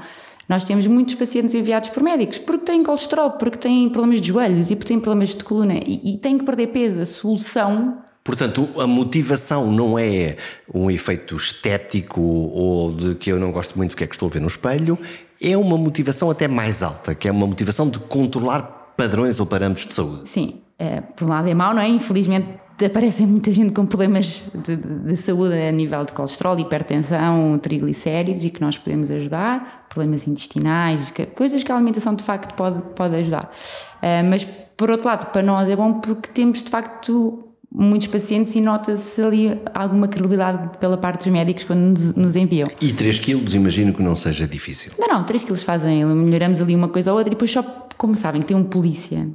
nós temos muitos pacientes enviados por médicos, porque têm colesterol, porque têm problemas de joelhos e porque têm problemas de coluna e, e têm que perder peso. A solução Portanto, a motivação não é um efeito estético ou de que eu não gosto muito do que é que estou a ver no espelho, é uma motivação até mais alta, que é uma motivação de controlar padrões ou parâmetros de saúde. Sim, é, por um lado é mau, não é? Infelizmente aparecem muita gente com problemas de, de, de, saúde a nível de colesterol, hipertensão, triglicéridos e que nós podemos ajudar, problemas intestinais, que, coisas que a alimentação de facto pode, pode ajudar. Uh, mas por outro lado, para nós é bom porque temos de facto muitos pacientes e nota-se ali alguma credibilidade pela parte dos médicos quando nos, nos, enviam. E 3 quilos, imagino que não seja difícil. Não, não, 3 quilos fazem, melhoramos ali uma coisa ou outra e depois só, como sabem, que tem um polícia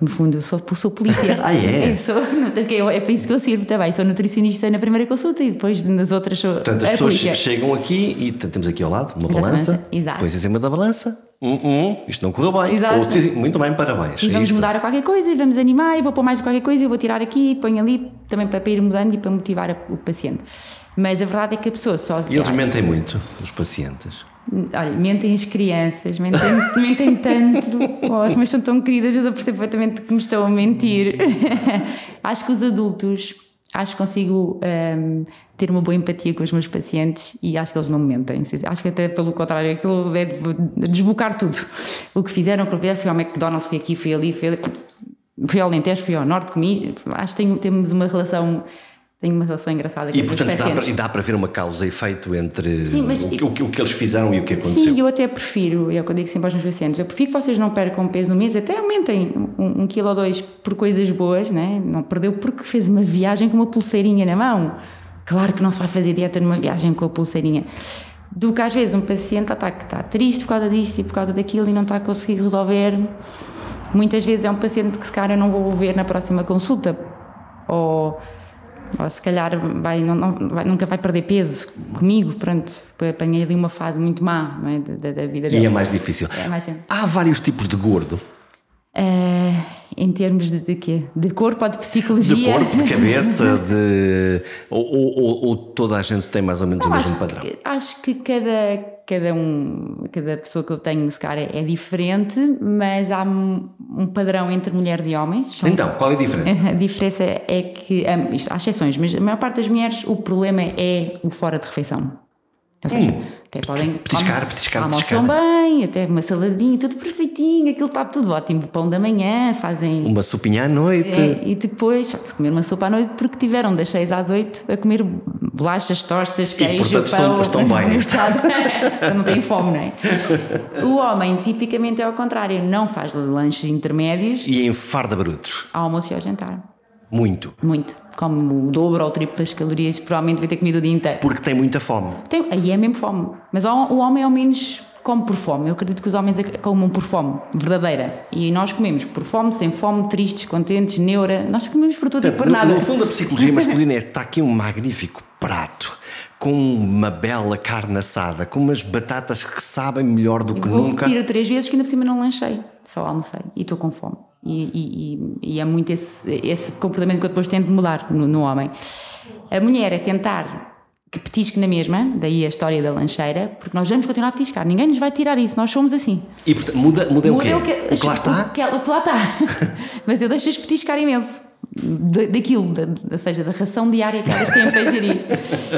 no fundo, eu sou, sou polícia. (laughs) ah, é? Eu sou, é para isso que eu sirvo também. Sou nutricionista na primeira consulta e depois nas outras sou. Portanto, as pessoas polícia. chegam aqui e temos aqui ao lado uma balança. Exato. Depois em cima da balança, isto não correu bem. Exato. Ou, sim, muito bem, parabéns. E é vamos mudar a qualquer coisa e vamos animar e vou pôr mais qualquer coisa e vou tirar aqui e ponho ali também para, para ir mudando e para motivar o paciente. Mas a verdade é que a pessoa só. E eles mentem muito, os pacientes. Olha, mentem as crianças, mentem, mentem tanto, (laughs) oh, mas são tão queridas, mas eu percebo perfeitamente que me estão a mentir. (laughs) acho que os adultos, acho que consigo um, ter uma boa empatia com os meus pacientes e acho que eles não mentem. Acho que até pelo contrário, aquilo é de desbocar tudo. O que fizeram, o que fizeram, fui ao McDonald's, fui aqui, fui ali, fui, ali, fui ao Alentejo, fui ao Norte, comi. Acho que tenho, temos uma relação tenho uma relação engraçada com E portanto dá para, dá para ver uma causa e efeito entre sim, mas, o, o, o, que eles fizeram e o que aconteceu. Sim, eu até prefiro, é o que eu digo sempre aos meus pacientes, eu prefiro que vocês não percam peso no mês, até aumentem um, um quilo ou dois por coisas boas, né? não perdeu porque fez uma viagem com uma pulseirinha na mão. Claro que não se vai fazer dieta numa viagem com a pulseirinha. Do que às vezes um paciente está, está triste por causa disto e por causa daquilo e não está a conseguir resolver. Muitas vezes é um paciente que se cara não vou ver na próxima consulta. Ou ou se calhar vai, não, não, vai, nunca vai perder peso comigo, pronto, apanhei ali uma fase muito má é? da, da, vida dele. E é mais difícil. É mais Há vários tipos de gordo. Uh, em termos de, de quê? De corpo ou de psicologia? De corpo, de cabeça, (laughs) de. Ou, ou, ou, toda a gente tem mais ou menos Não, o mesmo padrão? Que, acho que cada, cada, um, cada pessoa que eu tenho, se calhar, é, é diferente, mas há um padrão entre mulheres e homens. São... Então, qual é a diferença? (laughs) A diferença é que, isto, há exceções, mas a maior parte das mulheres, o problema é o fora de refeição. Ou seja, hum, até podem. Petiscar, petiscar, almoçam bem, até uma saladinha, tudo perfeitinho, aquilo está tudo ótimo. Pão da manhã, fazem. Uma sopinha à noite. É, e depois, comer uma sopa à noite porque tiveram das 6 às 8 a comer bolachas, tostas, queijo, e, portanto, pão. Estão, (laughs) estão bem. não têm fome, não é? O homem, tipicamente, é ao contrário, não faz lanches intermédios. E enfarda brutos. Ao almoço e ao jantar. Muito. Muito. Come o dobro ou o triplo das calorias, provavelmente vai ter comido o dia inteiro. Porque tem muita fome. Tem, aí é mesmo fome. Mas o homem ao menos come por fome. Eu acredito que os homens comem por fome, verdadeira. E nós comemos por fome, sem fome, tristes, contentes, neura. Nós comemos por tudo e por nada. No fundo, a psicologia (laughs) masculina é, está aqui um magnífico prato com uma bela carne assada, com umas batatas que sabem melhor do que vou nunca. Tiro três vezes que ainda por cima não lanchei, só almocei e estou com fome. E, e, e, é muito esse, esse comportamento que eu depois tento mudar no, no homem. A mulher é tentar que petisque na mesma, daí a história da lancheira, porque nós vamos continuar a petiscar, ninguém nos vai tirar isso, nós somos assim. E portanto, muda, muda, muda o quê? O que, o que lá está? O que, o que lá está. (laughs) Mas eu deixo-as petiscar imenso daquilo, da, ou seja, da ração diária que elas têm para gerir.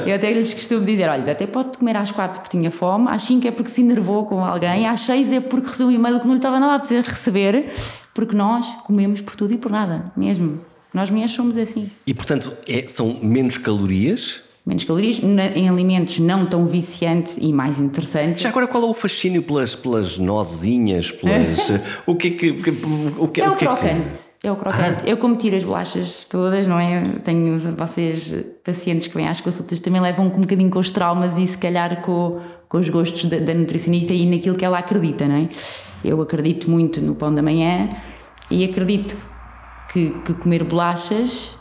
Eu até lhes costumo dizer: olha, até pode comer às quatro porque tinha fome, às cinco é porque se enervou com alguém, às seis é porque recebeu um e-mail que não lhe estava nada a receber, porque nós comemos por tudo e por nada, mesmo. Nós mulheres somos assim. E portanto, é, são menos calorias? Menos calorias, em alimentos não tão viciantes e mais interessantes. Já agora, qual é o fascínio pelas, pelas nozinhas? Pelas, (laughs) o que é que. O que, é o, que crocante. É que... É o crocante. Eu, como tiro as bolachas todas, não é? Tenho vocês, pacientes que vêm às consultas, também levam um bocadinho com os traumas e se calhar com, com os gostos da, da nutricionista e naquilo que ela acredita, não é? Eu acredito muito no pão da manhã e acredito que, que comer bolachas.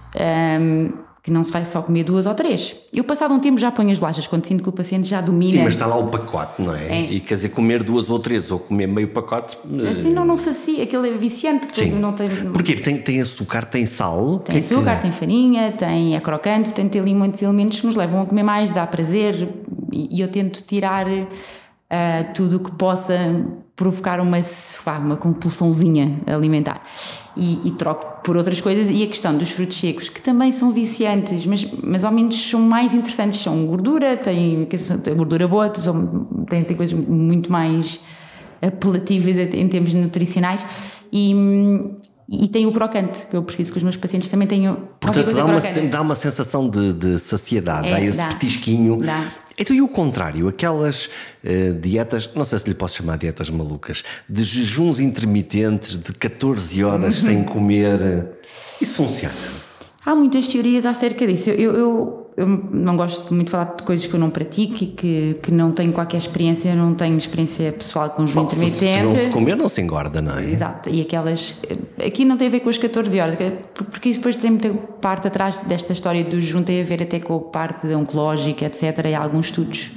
Um, que não se vai só comer duas ou três. Eu, passado um tempo, já ponho as bolachas, quando sinto que o paciente já domina. Sim, mas está lá o pacote, não é? é. E quer dizer, comer duas ou três ou comer meio pacote. Assim não, não sacia, aquele é viciante. Sim. Não tem... Porquê? Tem, tem açúcar, tem sal? Tem que açúcar, é que... tem farinha, tem é crocante, tem, tem ali muitos elementos que nos levam a comer mais, dá prazer e, e eu tento tirar uh, tudo o que possa provocar uma, uma compulsãozinha alimentar e, e, troco por outras coisas. E a questão dos frutos secos, que também são viciantes, mas, mas ao menos são mais interessantes. São gordura, têm gordura boa, têm, têm coisas muito mais apelativas em termos nutricionais. E, e tem o crocante, que eu preciso que os meus pacientes também tenham. Portanto, dá uma, dá uma sensação de, de saciedade, é, dá esse dá, petisquinho. Dá. Então, e o contrário, aquelas uh, dietas, não sei se lhe posso chamar dietas malucas, de jejuns intermitentes de 14 horas (laughs) sem comer, isso funciona? Há muitas teorias acerca disso. Eu, eu, eu, não gosto muito de falar de coisas que eu não pratico e que, que não tenho qualquer experiência, não tenho experiência pessoal com jejum intermitente. Se, se não se comer, não se engorda, não é? Exato. E aquelas. Aqui não tem a ver com as 14 horas, porque isso depois tem muita parte atrás desta história do jejum, tem a ver até com a parte oncológica, etc. E há alguns estudos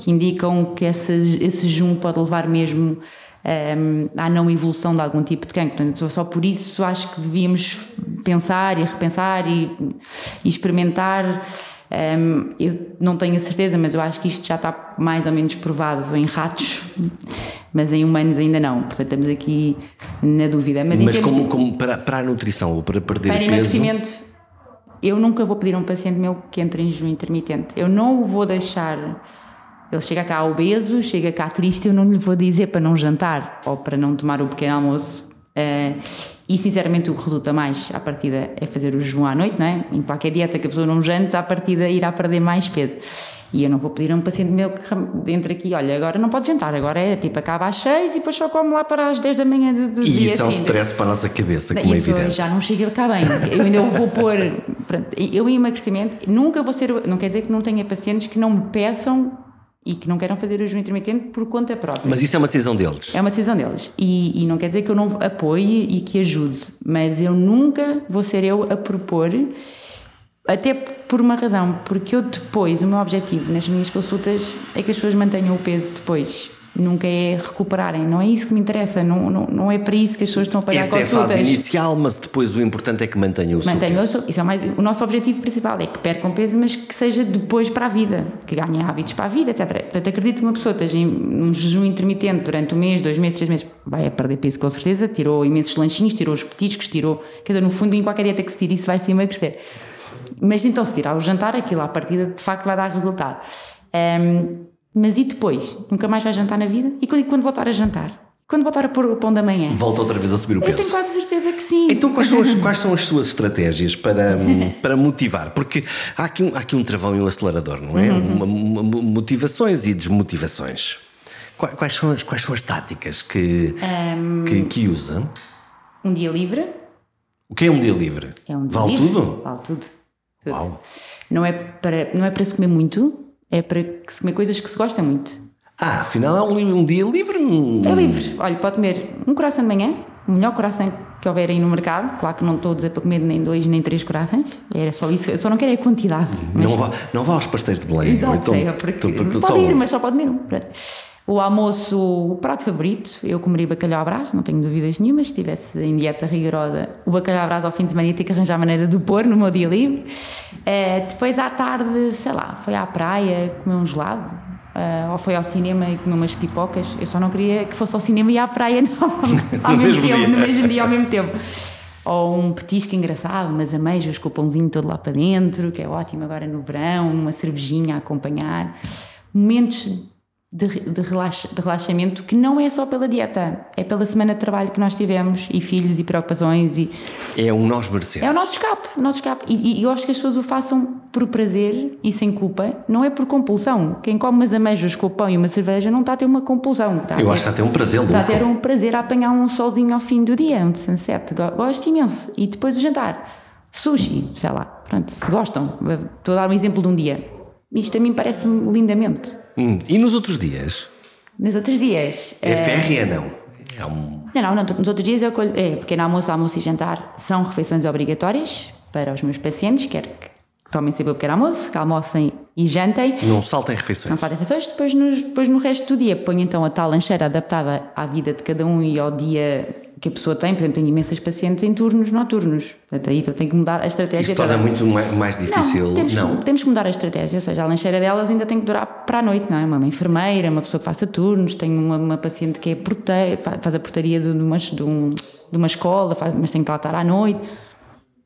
que indicam que esse, esse jejum pode levar mesmo um, à não evolução de algum tipo de cancro. Portanto, só por isso acho que devíamos pensar e repensar e, e experimentar. Um, eu não tenho a certeza, mas eu acho que isto já está mais ou menos provado em ratos, mas em humanos ainda não. Portanto, estamos aqui na dúvida. Mas, mas como, de... como para, para, a nutrição ou para perder para peso? Para emagrecimento, eu nunca vou pedir a um paciente meu que entre em jejum intermitente. Eu não o vou deixar ele chega cá obeso, chega cá triste, eu não lhe vou dizer para não jantar ou para não tomar o pequeno almoço. Uh, e sinceramente o que resulta mais à partida é fazer o jejum à noite, não é? Em qualquer dieta que a pessoa não jante, à partida irá perder mais peso. E eu não vou pedir a um paciente meu que entre aqui, olha, agora não pode jantar, agora é tipo acaba às 6 e depois só come lá para as 10 da manhã do, do e dia. E isso é um stress para a nossa cabeça, como é evidente. Já não chega cá bem. Eu ainda vou pôr. (laughs) Eu em emagrecimento, nunca vou ser. Não quer dizer que não tenha pacientes que não me peçam e que não queiram fazer o jejum intermitente por conta própria. Mas isso é uma decisão deles? É uma decisão deles. E, e, não quer dizer que eu não apoie e que ajude, mas eu nunca vou ser eu a propor, até por uma razão, porque eu depois, o meu objetivo nas minhas consultas é que as pessoas mantenham o peso depois nunca é recuperarem. Não é isso que me interessa, não, não, não é para isso que as pessoas estão a pagar Essa consultas. Essa é a fase inicial, mas depois o importante é que mantenham o mantenham peso. Isso é mais, o nosso objetivo principal é que percam peso, mas que seja depois para a vida, que ganhem hábitos para a vida, etc. Portanto, acredito que uma pessoa esteja em um jejum intermitente durante um mês, dois meses, três meses, vai perder peso com certeza, tirou imensos lanchinhos, tirou os petiscos, tirou... Quer dizer, no fundo, em qualquer dieta que se tire, isso vai se emagrecer. Mas então, se tirar o jantar, aquilo à partida de facto vai dar resultado. Um, mas e depois? Nunca mais vai jantar na vida? E quando, quando voltar a jantar? Quando voltar a pôr o pão da manhã? Volta outra vez a subir o peso. Eu tenho quase certeza que sim. Então, quais são as, (laughs) quais são as suas estratégias para, para motivar? Porque há aqui, um, há aqui um travão e um acelerador, não é? Uhum. Uma, uma, motivações e desmotivações. Quais, quais, são, as, quais são as táticas que, um, que, que usa? Um dia livre. O que é um dia livre? É um dia vale livre. tudo? Vale tudo. tudo. Uau. Não é, para, não é para se comer muito, é para se comer coisas que se gosta muito. Ah, afinal é um, um dia livre? É livre. Olha, pode comer um coração de manhã, o melhor coração que houver aí no mercado. Claro que não estou a dizer para comer nem dois nem três corações. Era só isso. Eu só não quero é a quantidade. Mas... Não, vá, não vá aos pastéis de Belém. Exato, então, é, porque, porque pode ir, mas só pode comer um. O almoço, o prato favorito, eu comeria bacalhau à brás, não tenho dúvidas nenhuma. Se estivesse em dieta rigorosa, o bacalhau à brás ao fim de semana ia ter que arranjar maneira de pôr no meu dia livre. Uh, depois à tarde, sei lá, foi à praia comer um gelado, uh, ou foi ao cinema e comer umas pipocas. Eu só não queria que fosse ao cinema e à praia (laughs) não, ao mesmo, tempo, dia. no mesmo dia, ao mesmo tempo. Ou um petisco engraçado, umas ameijas com o pãozinho todo lá para dentro, que é ótimo agora no verão, uma cervejinha a acompanhar. Momentos de, de, de, relaxamento que não é só pela dieta, é pela semana de trabalho que nós tivemos e filhos e preocupações e é o nós merecemos. É o nosso escape, o nosso escape. E, e eu acho que as pessoas o façam por prazer e sem culpa, não é por compulsão. Quem come umas ameijas com o pão e uma cerveja não está a ter uma compulsão. Está eu acho que está a ter um prazer Está a ter um prazer a apanhar um solzinho ao fim do dia, um sunset. Gosto imenso. E depois o jantar. Sushi, sei lá, pronto, se gostam. Estou a dar um exemplo de um dia. Isto a mim parece-me lindamente. Hum, e nos outros dias? Nos outros dias. É uh... férrea, não? É um... Não, não, não, nos outros dias eu colho, é pequeno almoço, almoço e jantar são refeições obrigatórias para os meus pacientes, quer que tomem sempre o pequeno almoço, que almocem e jantem. Não saltem refeições. Não saltem refeições, depois, nos, depois no resto do dia ponho então a tal lancheira adaptada à vida de cada um e ao dia que a pessoa tem, por exemplo, tenho imensas pacientes em turnos noturnos. Portanto, aí eu tenho que mudar a estratégia. Isso torna muito mais difícil. Não temos, não. Que, temos que mudar a estratégia, ou seja, a lancheira delas ainda tem que durar para a noite, não é? Uma enfermeira, uma pessoa que faça turnos, tenho uma, uma paciente que é porteira, faz a portaria de uma, de, um, de uma escola, faz, mas tem que lá estar à noite.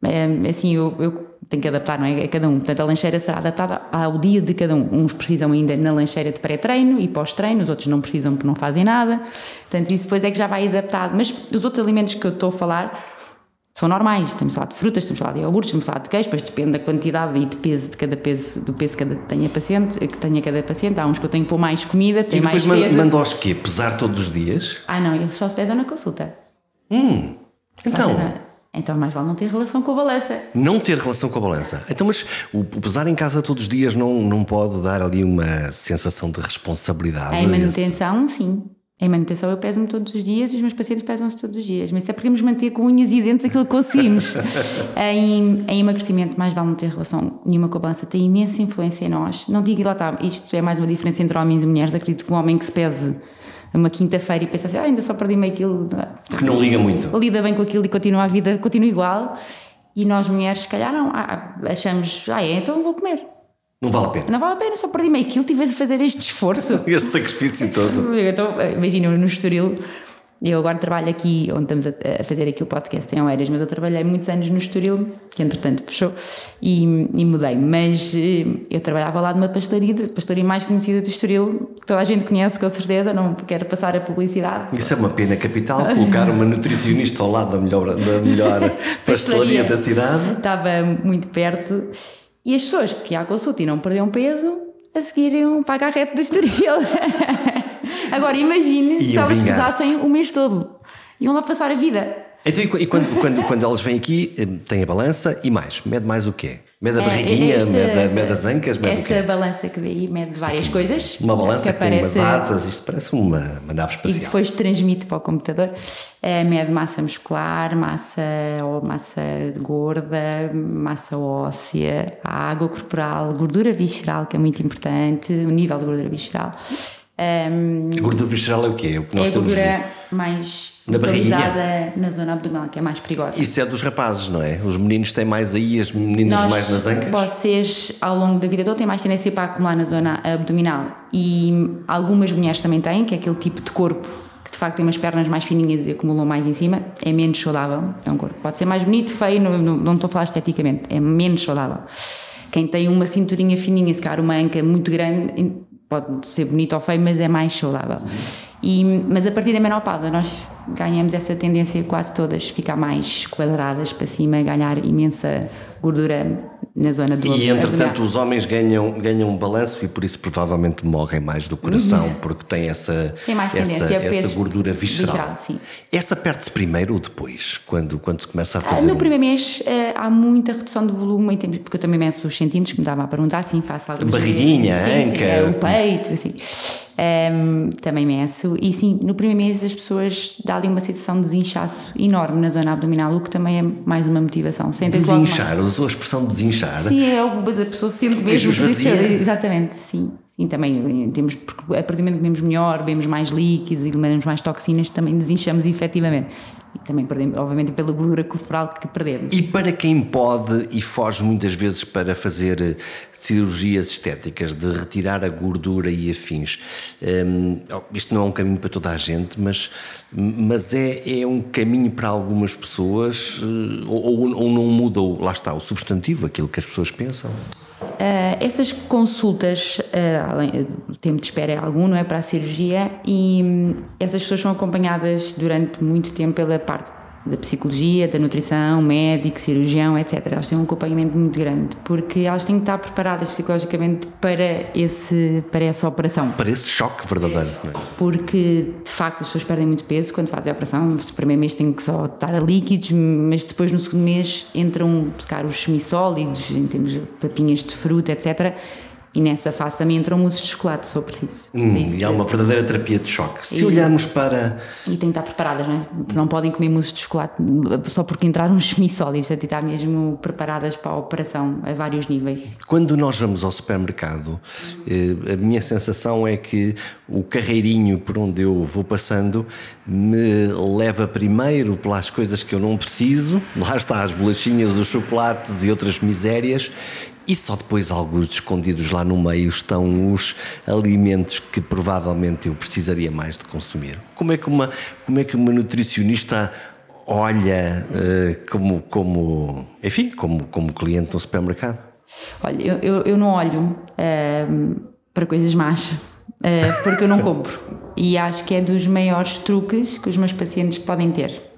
É, assim, eu, eu tenho que adaptar, não é? A cada um. Portanto, a lancheira será adaptada ao dia de cada um. Uns precisam ainda na lancheira de pré-treino e pós-treino, os outros não precisam porque não fazem nada. Portanto, isso depois é que já vai adaptado. Mas os outros alimentos que eu estou a falar são normais. Estamos a falar de frutas, estamos a falar de iogurtes, estamos a falar de queijo, depois depende da quantidade e de peso de cada peso, do peso que tenha paciente, que tenha cada paciente. Há uns que eu tenho que pôr mais comida, tem e mais depois peso. manda aos quê? Pesar todos os dias? Ah, não, eles só se pesam na consulta. Hum, então... se Então mais vale não ter relação com a balança. Não ter relação com a balança. Então, mas o, pesar em casa todos os dias não, não pode dar ali uma sensação de responsabilidade? Em manutenção, sim. Em manutenção eu peso-me todos os dias e os meus pacientes pesam-se todos os dias. Mas isso é porque nos manter com unhas e dentes aquilo que conseguimos. (laughs) em, em emagrecimento, mais vale não ter relação nenhuma com a balança. Tem imensa influência em nós. Não digo, lá está, isto é mais uma diferença entre homens e mulheres. Acredito que um homem que se pese uma quinta-feira e pensa assim, ah, ainda só perdi meio quilo. Que não liga muito. Lida bem com aquilo e continua a vida, continua igual. E nós mulheres, se calhar, não, ah, achamos, ah, é, então vou comer. Não vale a pena. Não vale a pena, só perdi meio quilo, tivesse a fazer este esforço. (laughs) Este sacrifício todo. (laughs) Então, imagina, no Estoril, eu agora trabalho aqui, onde estamos a, fazer aqui o podcast em Oeiras, mas eu trabalhei muitos anos no Estoril, que entretanto fechou, e, e mudei. Mas eh, eu trabalhava lá numa pastelaria, a pastelaria mais conhecida do Estoril, que toda a gente conhece com certeza, não quero passar a publicidade. Isso é uma pena capital, colocar uma nutricionista ao lado da melhor, da melhor (laughs) pastelaria da cidade. Estava muito perto. E as pessoas que iam à consulta e não perdiam peso, a seguir iam para a garrete do Estoril. (laughs) Agora imagine se Iam elas pesassem o mês todo. Iam lá passar a vida. Então, e qu- e quando, quando, quando elas vêm aqui, eh, tem a balança e mais? Mede mais o quê? Mede a É, barriguinha, esta- mede, a- essa- mede as ancas, mede o Essa quê? balança que vê aí mede várias coisas. Uma balança que, tem umas aparece asas, isto parece uma, uma nave e espacial. depois transmite para o computador. Eh, mede massa muscular, massa, ou massa gorda, massa óssea, a água corporal, gordura visceral, que é muito importante, o nível de gordura visceral. Ehm, A gordura visceral é o quê? É o que nós é a temos. gordura mais Na barriguinha? na zona abdominal, que é mais perigosa. Isso é dos rapazes, não é? Os meninos têm mais aí, as meninas Nós, mais nas ancas. vocês, ao longo da vida toda, têm mais tendência para acumular na zona abdominal. E algumas mulheres também têm, que é aquele tipo de corpo que de facto tem umas pernas mais fininhas e acumulam mais em cima. É menos saudável. É um corpo. Pode ser mais bonito, feio, não, não, não estou a falar esteticamente. É menos saudável. Quem tem uma cinturinha fininha, se calhar uma anca muito grande, pode ser bonito ou feio, mas é mais saudável. E, mas a partir da menopausa nós ganhamos essa tendência quase todas, ficar mais quadradas para cima, ganhar imensa gordura na zona do E entretanto os homens ganham, ganham um balanço e por isso provavelmente morrem mais do coração, porque têm essa, Uhum. Tem mais essa, essa gordura visceral. visceral, sim. Essa perde-se primeiro ou depois, quando, quando se começa a Ah, fazer. No um- primeiro mês eh, há muita redução de volume, em termos- porque eu também meço os centímetros, que me estava a perguntar, assim, faço algumas Barriguinha, anca. é, o peito, assim. Ehm, também meço. E sim, no primeiro mês as pessoas dão ali uma sensação de desinchaço enorme na zona abdominal, o que também é mais uma motivação. Mais- Desinchar, usou a expressão desinchar. Sim, é o a pessoa se sente mesmo. Exatamente, sim. Sim, também eh, temos, porque a partir do momento que comemos melhor, bebemos mais líquidos e eliminamos mais toxinas, também desinchamos efetivamente. E também perdemos, obviamente, pela gordura corporal que perdemos. E para quem pode e foge muitas vezes para fazer eh, cirurgias estéticas, de retirar a gordura e afins, hum, isto não é um caminho para toda a gente, mas, mas é, é um caminho para algumas pessoas, eh, ou, ou- ou não muda, o- lá está, o substantivo, aquilo que as pessoas pensam. Essas consultas, uh, além, o tempo de espera é algum, não é? Para a cirurgia, e hum, essas pessoas são acompanhadas durante muito tempo pela parte da psicologia, da nutrição, médico, cirurgião, etc. Elas têm um acompanhamento muito grande, porque elas têm que estar preparadas psicologicamente para, esse, para essa operação. Para esse choque verdadeiro. é? Porque de facto as pessoas perdem muito peso quando fazem a operação. No primeiro mês têm que só estar a líquidos, mas depois no segundo mês entram buscar os semissólidos, em termos de papinhas de fruta, etc. E nessa fase também entram mousses de chocolate, se for preciso. Hum, Por isso e há uma verdadeira terapia de choque. Se E- olharmos para. E têm que estar preparadas, não é? Não podem comer mousses de chocolate só porque entraram os semissólidos, têm que estar mesmo preparadas para a operação a vários níveis. Quando nós vamos ao supermercado, eh, a minha sensação é que o carreirinho por onde eu vou passando me leva primeiro pelas coisas que eu não preciso, lá está as bolachinhas, os chocolates e outras misérias, e só depois, alguns escondidos lá no meio, estão os alimentos que provavelmente eu precisaria mais de consumir. Como é que uma, como é que uma nutricionista olha eh, como, como, enfim, como, como cliente no supermercado? Olha, eu, eu, eu não olho ahm, para coisas más, ah, porque eu não compro. E acho que é dos maiores truques que os meus pacientes podem ter.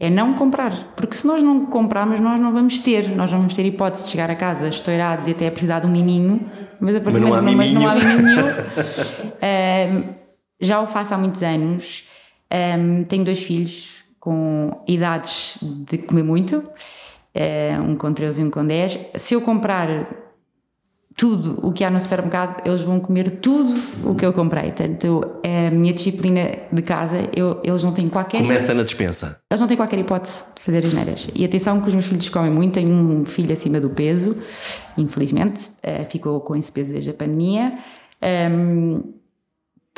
É não comprar. Porque se nós não comprarmos, nós não vamos ter. Nós não vamos ter hipótese de chegar a casa estourados e até a precisar de um miminho. Mas a partir do momento mas não há miminho nenhum. (laughs) (laughs) um, já o faço há muitos anos. Um, tenho dois filhos com idades de comer muito. Um com 13 e um com 10. Se eu comprar tudo o que há no supermercado, eles vão comer tudo o que eu comprei. Portanto, a minha disciplina de casa, eu, eles não têm qualquer. Começa na dispensa. Eles não têm qualquer hipótese de fazer as neiras. E atenção que os meus filhos comem muito. Tenho um filho acima do peso, infelizmente, uh, ficou com esse peso desde a pandemia. Um,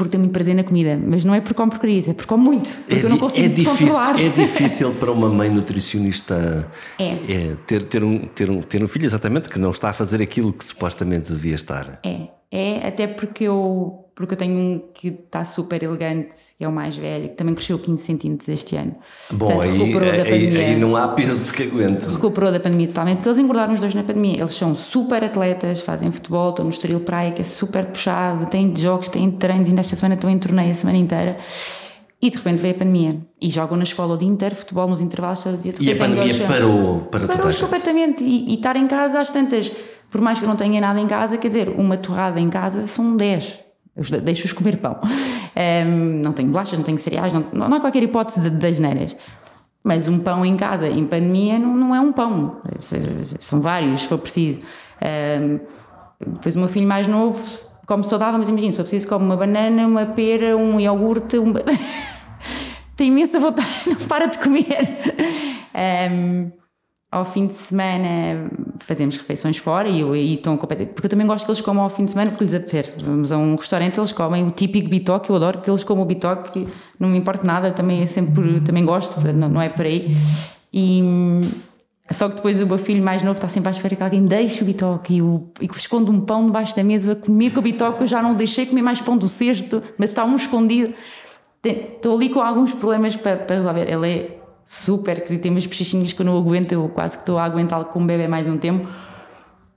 porque tenho muito prazer na comida, mas não é porque como porcarias, é porque como muito, porque é, eu não consigo é difícil, controlar. É difícil para uma mãe nutricionista é. É, ter, ter, um, ter, um, ter um filho exatamente que não está a fazer aquilo que supostamente devia estar. É, é até porque eu porque eu tenho um que está super elegante, que é o mais velho, que também cresceu 15 centímetros este ano. Bom, Portanto, aí, recuperou aí, aí não há peso que aguente. Recuperou da pandemia totalmente, porque eles engordaram os dois na pandemia. Eles são super atletas, fazem futebol, estão no Estoril Praia, que é super puxado, têm jogos, têm treinos, ainda esta semana estão em torneio a semana inteira. E de repente veio a pandemia. E jogam na escola o dia inteiro, futebol nos intervalos todo dia. E a pandemia parou para Parou completamente. E, e estar em casa às tantas, por mais que eu não tenha nada em casa, quer dizer, uma torrada em casa são 10 eu deixo-os comer pão. Um, não tenho bolachas, não tenho cereais, não, não há qualquer hipótese de, das neiras. Mas um pão em casa, em pandemia, não, não é um pão. São vários, se for preciso. Um, depois o meu filho mais novo come saudável, mas imagina, se for preciso, come uma banana, uma pera, um iogurte. Uma... (laughs) Tem imensa vontade, (laughs) não para de comer. Um, ao fim de semana fazemos refeições fora e e estão porque eu também gosto que eles comam ao fim de semana porque lhes apetecer. Vamos a um restaurante, eles comem o típico bitoque, eu adoro que eles comam o bitoque, não me importa nada, também é sempre também gosto, não, não é por aí. E só que depois o meu filho mais novo está sempre à espera que alguém deixe o bitoque e, o, e esconde um pão debaixo da mesa comer com o bitoque. Eu já não deixei comer mais pão do cesto, mas está um escondido. Estou ali com alguns problemas para, para resolver. Ele é super querido, tem umas bochechinhas que eu não aguento, eu quase que estou a aguentá-lo com um bebê mais um tempo,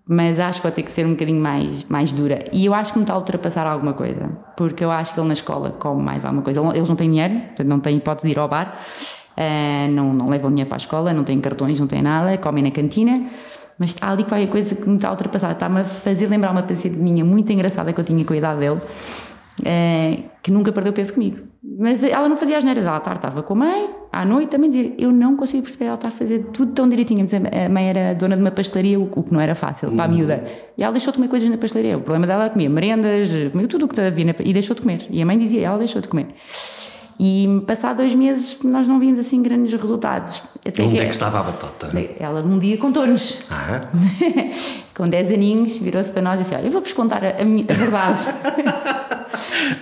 mas acho que vai ter que ser um bocadinho mais, mais dura. E eu acho que me está a ultrapassar alguma coisa, porque eu acho que ele na escola come mais alguma coisa. Eles não têm dinheiro, não têm hipótese de ir ao bar, uh, não, não levam dinheiro para a escola, não têm cartões, não têm nada, comem na cantina. Mas há ali qualquer coisa que me está a ultrapassar. Está-me a fazer lembrar uma paciente minha muito engraçada que eu tinha com a idade dele, uh, que nunca perdeu peso comigo mas ela não fazia as neiras, ela estava com a mãe, à noite também dizia, eu não consigo perceber, ela está a fazer tudo tão direitinho. A mãe era dona de uma pastelaria, o que não era fácil para a uhum. miúda. E ela deixou de comer coisas na pastelaria. O problema dela é comia merendas, comia tudo o que havia na, e deixou de comer. E a mãe dizia, ela deixou de comer. E passado dois meses nós não vimos assim grandes resultados. Até Onde que, é que estava a batota? Ela um dia contou-nos. Ah. (laughs) com 10 aninhos, virou-se para nós e disse: Olha, eu vou-vos contar a, a, minha, a verdade.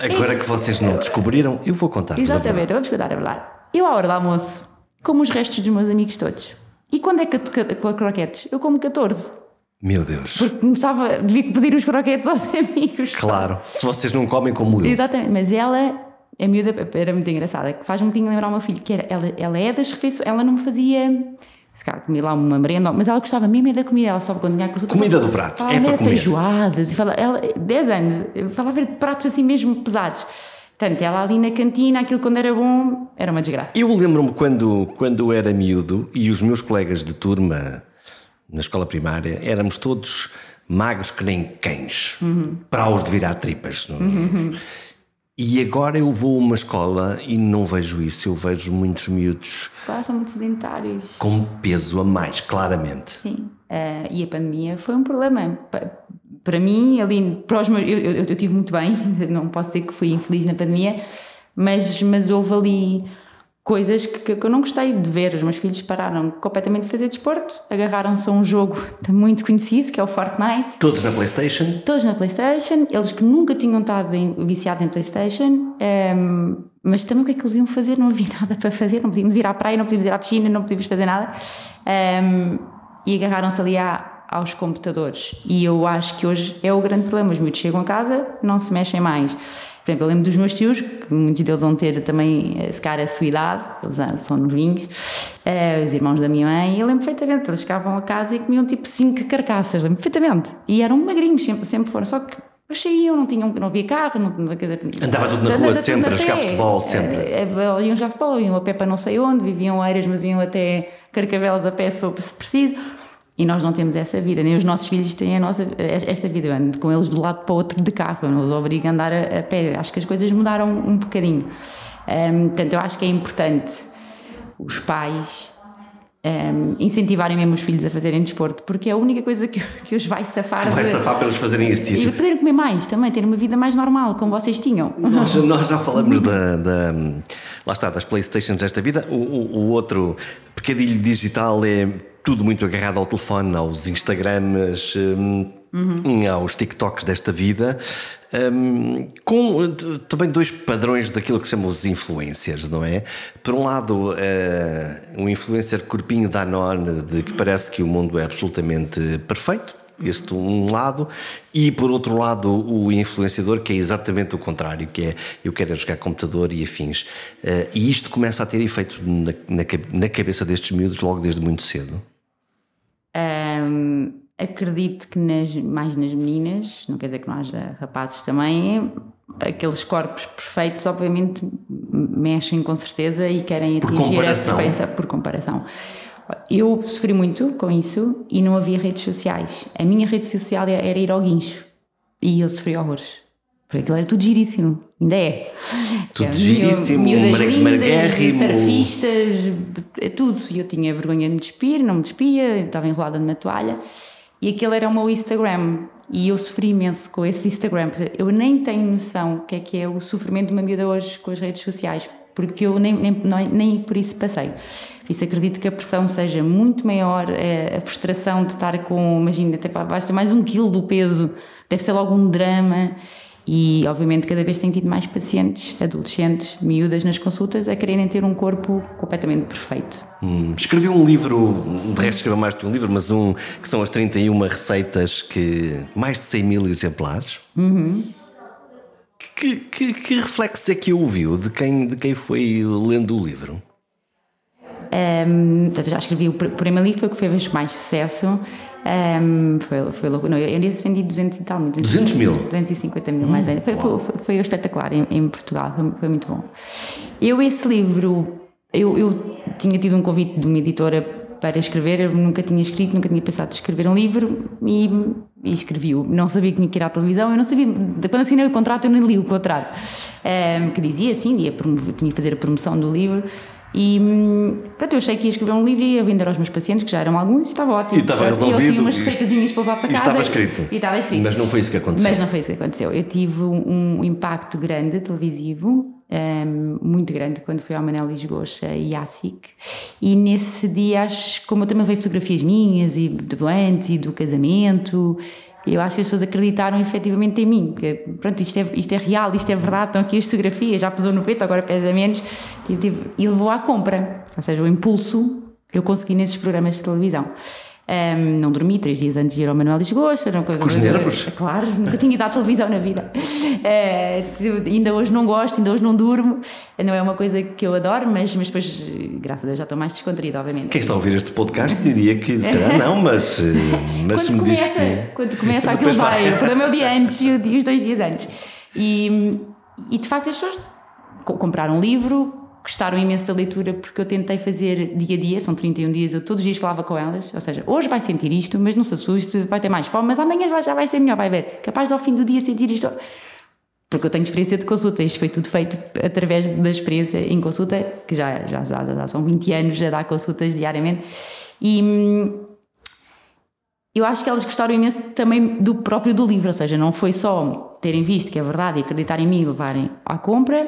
(laughs) Agora que vocês não descobriram, eu vou contar-vos Exatamente, eu vou-vos contar a verdade. Eu, à hora do almoço, como os restos dos meus amigos todos. E quando é que com croquetes? Eu como 14. Meu Deus. Porque começava, devia pedir os croquetes aos (laughs) amigos. Claro, se vocês não comem como eu. Exatamente, mas ela, a miúda, era muito engraçada, que faz um bocadinho lembrar o meu filho, que era, ela, ela é das refeições, ela não me fazia se calhar comia lá uma merenda, mas ela gostava mesmo da comida, ela só quando tinha com Comida do prato, falava é para comer. feijoadas, e falava, ela, 10 anos, falava de pratos assim mesmo pesados. Portanto, ela ali na cantina, aquilo quando era bom, era uma desgraça. Eu lembro-me quando, quando era miúdo e os meus colegas de turma na escola primária éramos todos magros que nem cães, uhum. para os de virar tripas. Uhum. E agora eu vou a uma escola e não vejo isso. Eu vejo muitos miúdos. Claro, são muito sedentários. Com peso a mais, claramente. Sim. Uh, e a pandemia foi um problema. Para mim, ali, para os meus, eu, eu, eu tive muito bem, (laughs) não posso dizer que fui infeliz na pandemia, mas, mas houve ali coisas que, que, eu não gostei de ver. Os meus filhos pararam completamente de fazer desporto, agarraram-se a um jogo (laughs) muito conhecido que é o Fortnite. Todos na PlayStation? Todos na PlayStation. Eles que nunca tinham estado em, viciados em PlayStation. Um, ehm, mas também o que é que eles iam fazer? Não havia (laughs) nada para fazer. Não podíamos ir à praia, não podíamos ir à piscina, não podíamos fazer nada. Um, ehm, e agarraram-se ali à, aos computadores. E eu acho que hoje é o grande problema. Os miúdos chegam a casa, não se mexem mais. Por exemplo, eu lembro dos meus tios, que muitos deles vão ter também, eh, se calhar, a sua idade, eles são novinhos, uh, os irmãos da minha mãe, e eu lembro perfeitamente, eles chegavam a casa e comiam tipo cinco carcaças, lembro perfeitamente. E eram magrinhos, sempre, sempre foram, só que saíam, não, tinham, não havia carro, não, quer dizer, Andava tudo na rua sempre, a jogar futebol sempre. Eh, eh, iam jogar futebol, iam a pé para não sei onde, viviam eiras, mas iam até Carcavelos a pé se for preciso. E nós não temos essa vida, nem os nossos filhos têm a nossa, esta vida. Eu ando com eles de um lado para o outro de carro, eu não os obrigo a andar a, a pé. Acho que as coisas mudaram um bocadinho. Um, portanto, eu acho que é importante os pais um, incentivarem mesmo os filhos a fazerem desporto, porque é a única coisa que, (laughs) que os vai safar. Que vai de, safar para eles fazerem isso. E poderem comer mais também, ter uma vida mais normal, como vocês tinham. Nós, (laughs) nós já falamos da, da, lá está, das Playstations desta vida. O, o, o outro pecadilho digital é tudo muito agarrado ao telefone, aos Instagrams, um, uhum. aos TikToks desta vida, um, com também dois padrões daquilo que chamamos os influencers, não é? Por um lado, uh, um influencer corpinho da Danone, de que parece que o mundo é absolutamente perfeito este um lado, e por outro lado o influenciador, que é exatamente o contrário, que é eu quero é jogar computador e afins. Uh, e isto começa a ter efeito na, na, na cabeça destes miúdos logo desde muito cedo. Acredito que nas, mais nas meninas, não quer dizer que não haja rapazes também, aqueles corpos perfeitos, obviamente, mexem com certeza e querem atingir a perfeição por comparação. Eu sofri muito com isso e não havia redes sociais. A minha rede social era ir ao guincho e eu sofri horrores. Porque aquilo era tudo giríssimo, ainda é. Tudo giríssimo, miúdas lindas, surfistas, tudo. E eu tinha vergonha de me despir, não me despia, estava enrolada numa toalha. E aquele era o meu Instagram. E eu sofri imenso com esse Instagram. Eu nem tenho noção o que é que é o sofrimento de uma miúda hoje com as redes sociais, porque eu nem, nem, nem por isso passei. Por isso acredito que a pressão seja muito maior, é, a frustração de estar com, imagina, até basta mais um quilo do peso, deve ser logo um drama. E, obviamente, cada vez tenho tido mais pacientes, adolescentes, miúdas nas consultas, a quererem ter um corpo completamente perfeito. Hum, escrevi um livro, de resto escreveu mais do que um livro, mas um que são as 31 receitas que. mais de 100 mil exemplares. Uhum. Que, que, que reflexo é que ouviu de quem, de quem foi lendo o livro? Um, já escrevi o primeiro livro, foi o que fez mais sucesso. Um, foi, foi louco. Não, eu ainda vendi 200 e tal mil. 200 mil? 250 mil, hum, mais ou menos. Foi, foi, foi, espetacular em, em Portugal, foi, foi, muito bom. Eu, esse livro, eu, eu tinha tido um convite de uma editora para escrever, eu nunca tinha escrito, nunca tinha pensado em escrever um livro e, e escrevi-o. Não sabia que tinha que ir à televisão, eu não sabia. Quando assinei o contrato, eu nem li o contrato. Um, que dizia assim, ia tinha que fazer a promoção do livro. E pronto, eu achei que ia escrever um livro e ia vender aos meus pacientes, que já eram alguns, e estava ótimo. E estava resolvido. E eu tinha umas receitazinhas para levar para casa. E estava escrito. E estava escrito. Mas não foi isso que aconteceu. Mas não foi isso que aconteceu. Eu tive um impacto grande televisivo, um, muito grande, quando fui ao Manel Lisgocha e à SIC. E nesse dia, acho, como eu também levei fotografias minhas, e do antes e do casamento, eu acho que as pessoas acreditaram efetivamente em mim. Que, pronto, isto é, isto é real, isto é verdade, estão aqui as fotografias, já pesou 90, agora pesa menos. E, e levou à compra. Ou seja, o impulso eu consegui nesses programas de televisão. Um, não dormi três dias antes de ir ao Manuel Lisgoa. Não, Com os nervos? Claro, nunca tinha ido à televisão na vida. Uh, ainda hoje não gosto, ainda hoje não durmo. Não é uma coisa que eu adoro, mas, mas depois, graças a Deus, já estou mais descontraída, obviamente. Quem está a ouvir este podcast diria que se calhar não, mas, eh, (laughs) mas quando, começa, quando começa aquilo vai. vai. O meu dia (laughs) antes e os dois dias antes. E, e de facto as pessoas compraram um livro, gostaram imenso da leitura porque eu tentei fazer dia a dia, são 31 dias, eu todos os dias falava com elas, ou seja, hoje vai sentir isto, mas não se assuste, vai ter mais fome, mas amanhã já vai ser melhor, vai ver, capaz ao fim do dia sentir isto. Porque eu tenho experiência de consulta, isto foi tudo feito através da experiência em consulta, que já, já, já, já são 20 anos a dar consultas diariamente, e hum, eu acho que elas gostaram imenso também do próprio do livro, ou seja, não foi só terem visto que é verdade e acreditar em mim e levarem à compra,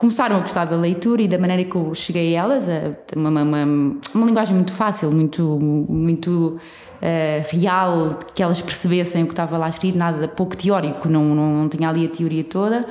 começaram a gostar da leitura e da maneira que eu cheguei a elas, uma, uma, uma linguagem muito fácil, muito, muito uh, real, que elas percebessem o que estava lá escrito, nada pouco teórico, não, não, não tinha ali a teoria toda.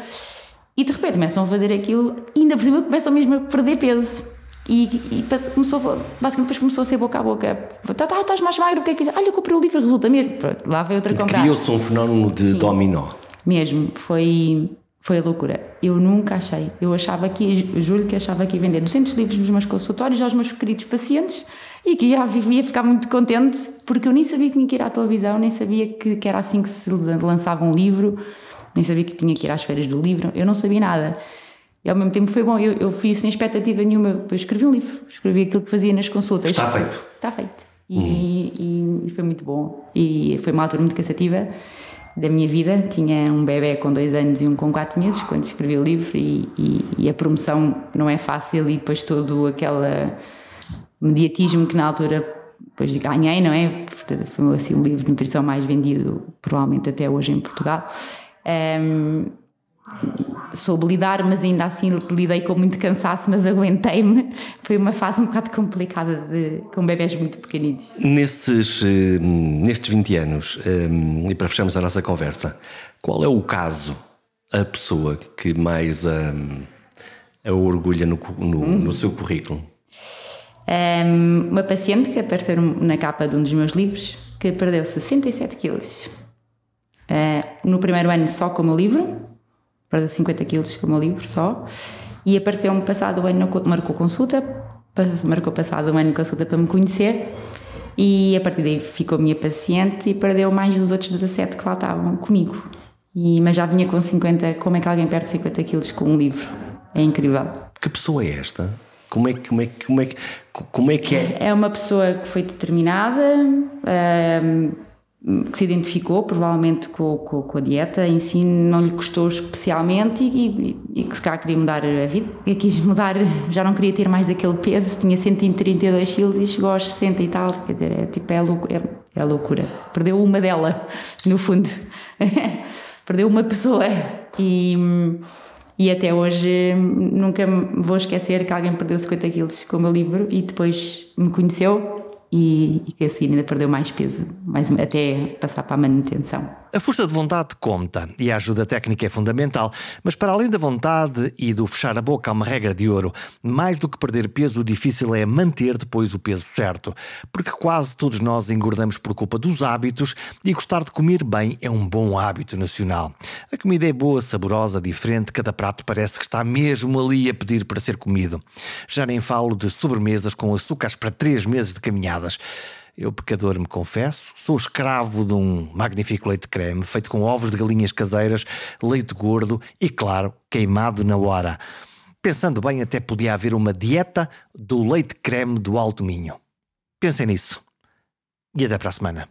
E de repente começam a fazer aquilo e ainda por cima começam mesmo a perder peso. E, e começou, basicamente depois começou a ser boca a boca. Tá, tá, estás mais magro, o que é que fiz? Olha, eu comprei o livro, resulta mesmo. Pronto, lá veio outra comprar. Criou-se um fenómeno de Sim. dominó. Mesmo, foi foi a loucura. Eu nunca achei. Eu achava que, juro que achava que ia vender 200 livros nos meus consultórios aos meus queridos pacientes, e que já vivia ficar muito contente porque eu nem sabia que tinha que ir à televisão, nem sabia que, que era assim que se lançava um livro, nem sabia que tinha que ir às feiras do livro, eu não sabia nada. E ao mesmo tempo foi bom, eu, eu fui sem expectativa nenhuma. Eu escrevi um livro, escrevi aquilo que fazia nas consultas. Está feito. Está feito. E, hum. e, e foi muito bom. E foi uma altura muito cansativa da minha vida. Tinha um bebê com dois anos e um com quatro meses quando escrevi o livro e, e, e, a promoção não é fácil e depois todo aquele mediatismo que na altura depois ganhei, não é? Portanto, foi assim o livro de nutrição mais vendido provavelmente até hoje em Portugal. Um, soube lidar, mas ainda assim lidei com muito cansaço, mas aguentei-me. Foi uma fase um bocado complicada de, com bebés muito pequeninos. Nesses, eh, nestes 20 anos, eh, e para fecharmos a nossa conversa, qual é o caso, a pessoa que mais a, a orgulha no, no, hum. no seu currículo? Um, uma paciente que apareceu na capa de um dos meus livros que perdeu 67 quilos. Uh, no primeiro ano só com o meu livro, perdeu 50 quilos com o meu livro só, e apareceu-me passado o ano, marcou consulta, marcou passado um ano consulta para me conhecer, e a partir daí ficou minha paciente e perdeu mais dos outros 17 que faltavam comigo. E, mas já vinha com 50, como é que alguém perde 50 quilos com um livro? É incrível. Que pessoa é esta? Como é, como, é, como, é, como é que é? É uma pessoa que foi determinada, que se identificou provavelmente com, com, com, a dieta em si, não lhe custou especialmente e, e, e, que se calhar queria mudar a vida. E quis mudar, já não queria ter mais aquele peso, tinha 132 quilos e chegou aos 60 e tal. Quer dizer, é, tipo, é, é, é loucura. Perdeu uma dela, no fundo. (laughs) Perdeu uma pessoa. E, e até hoje nunca vou esquecer que alguém perdeu 50 quilos com o meu livro e depois me conheceu e, e que assim ainda perdeu mais peso, mais, até passar para a manutenção. A força de vontade conta e a ajuda técnica é fundamental, mas para além da vontade e do fechar a boca há uma regra de ouro. Mais do que perder peso, o difícil é manter depois o peso certo, porque quase todos nós engordamos por culpa dos hábitos e gostar de comer bem é um bom hábito nacional. A comida é boa, saborosa, diferente, cada prato parece que está mesmo ali a pedir para ser comido. Já nem falo de sobremesas com açúcares para três meses de Eu, pecador, me confesso, sou escravo de um magnífico leite creme feito com ovos de galinhas caseiras, leite gordo e, claro, queimado na hora. Pensando bem, até podia haver uma dieta do leite creme do Alto Minho. Pensem nisso. E até para a semana.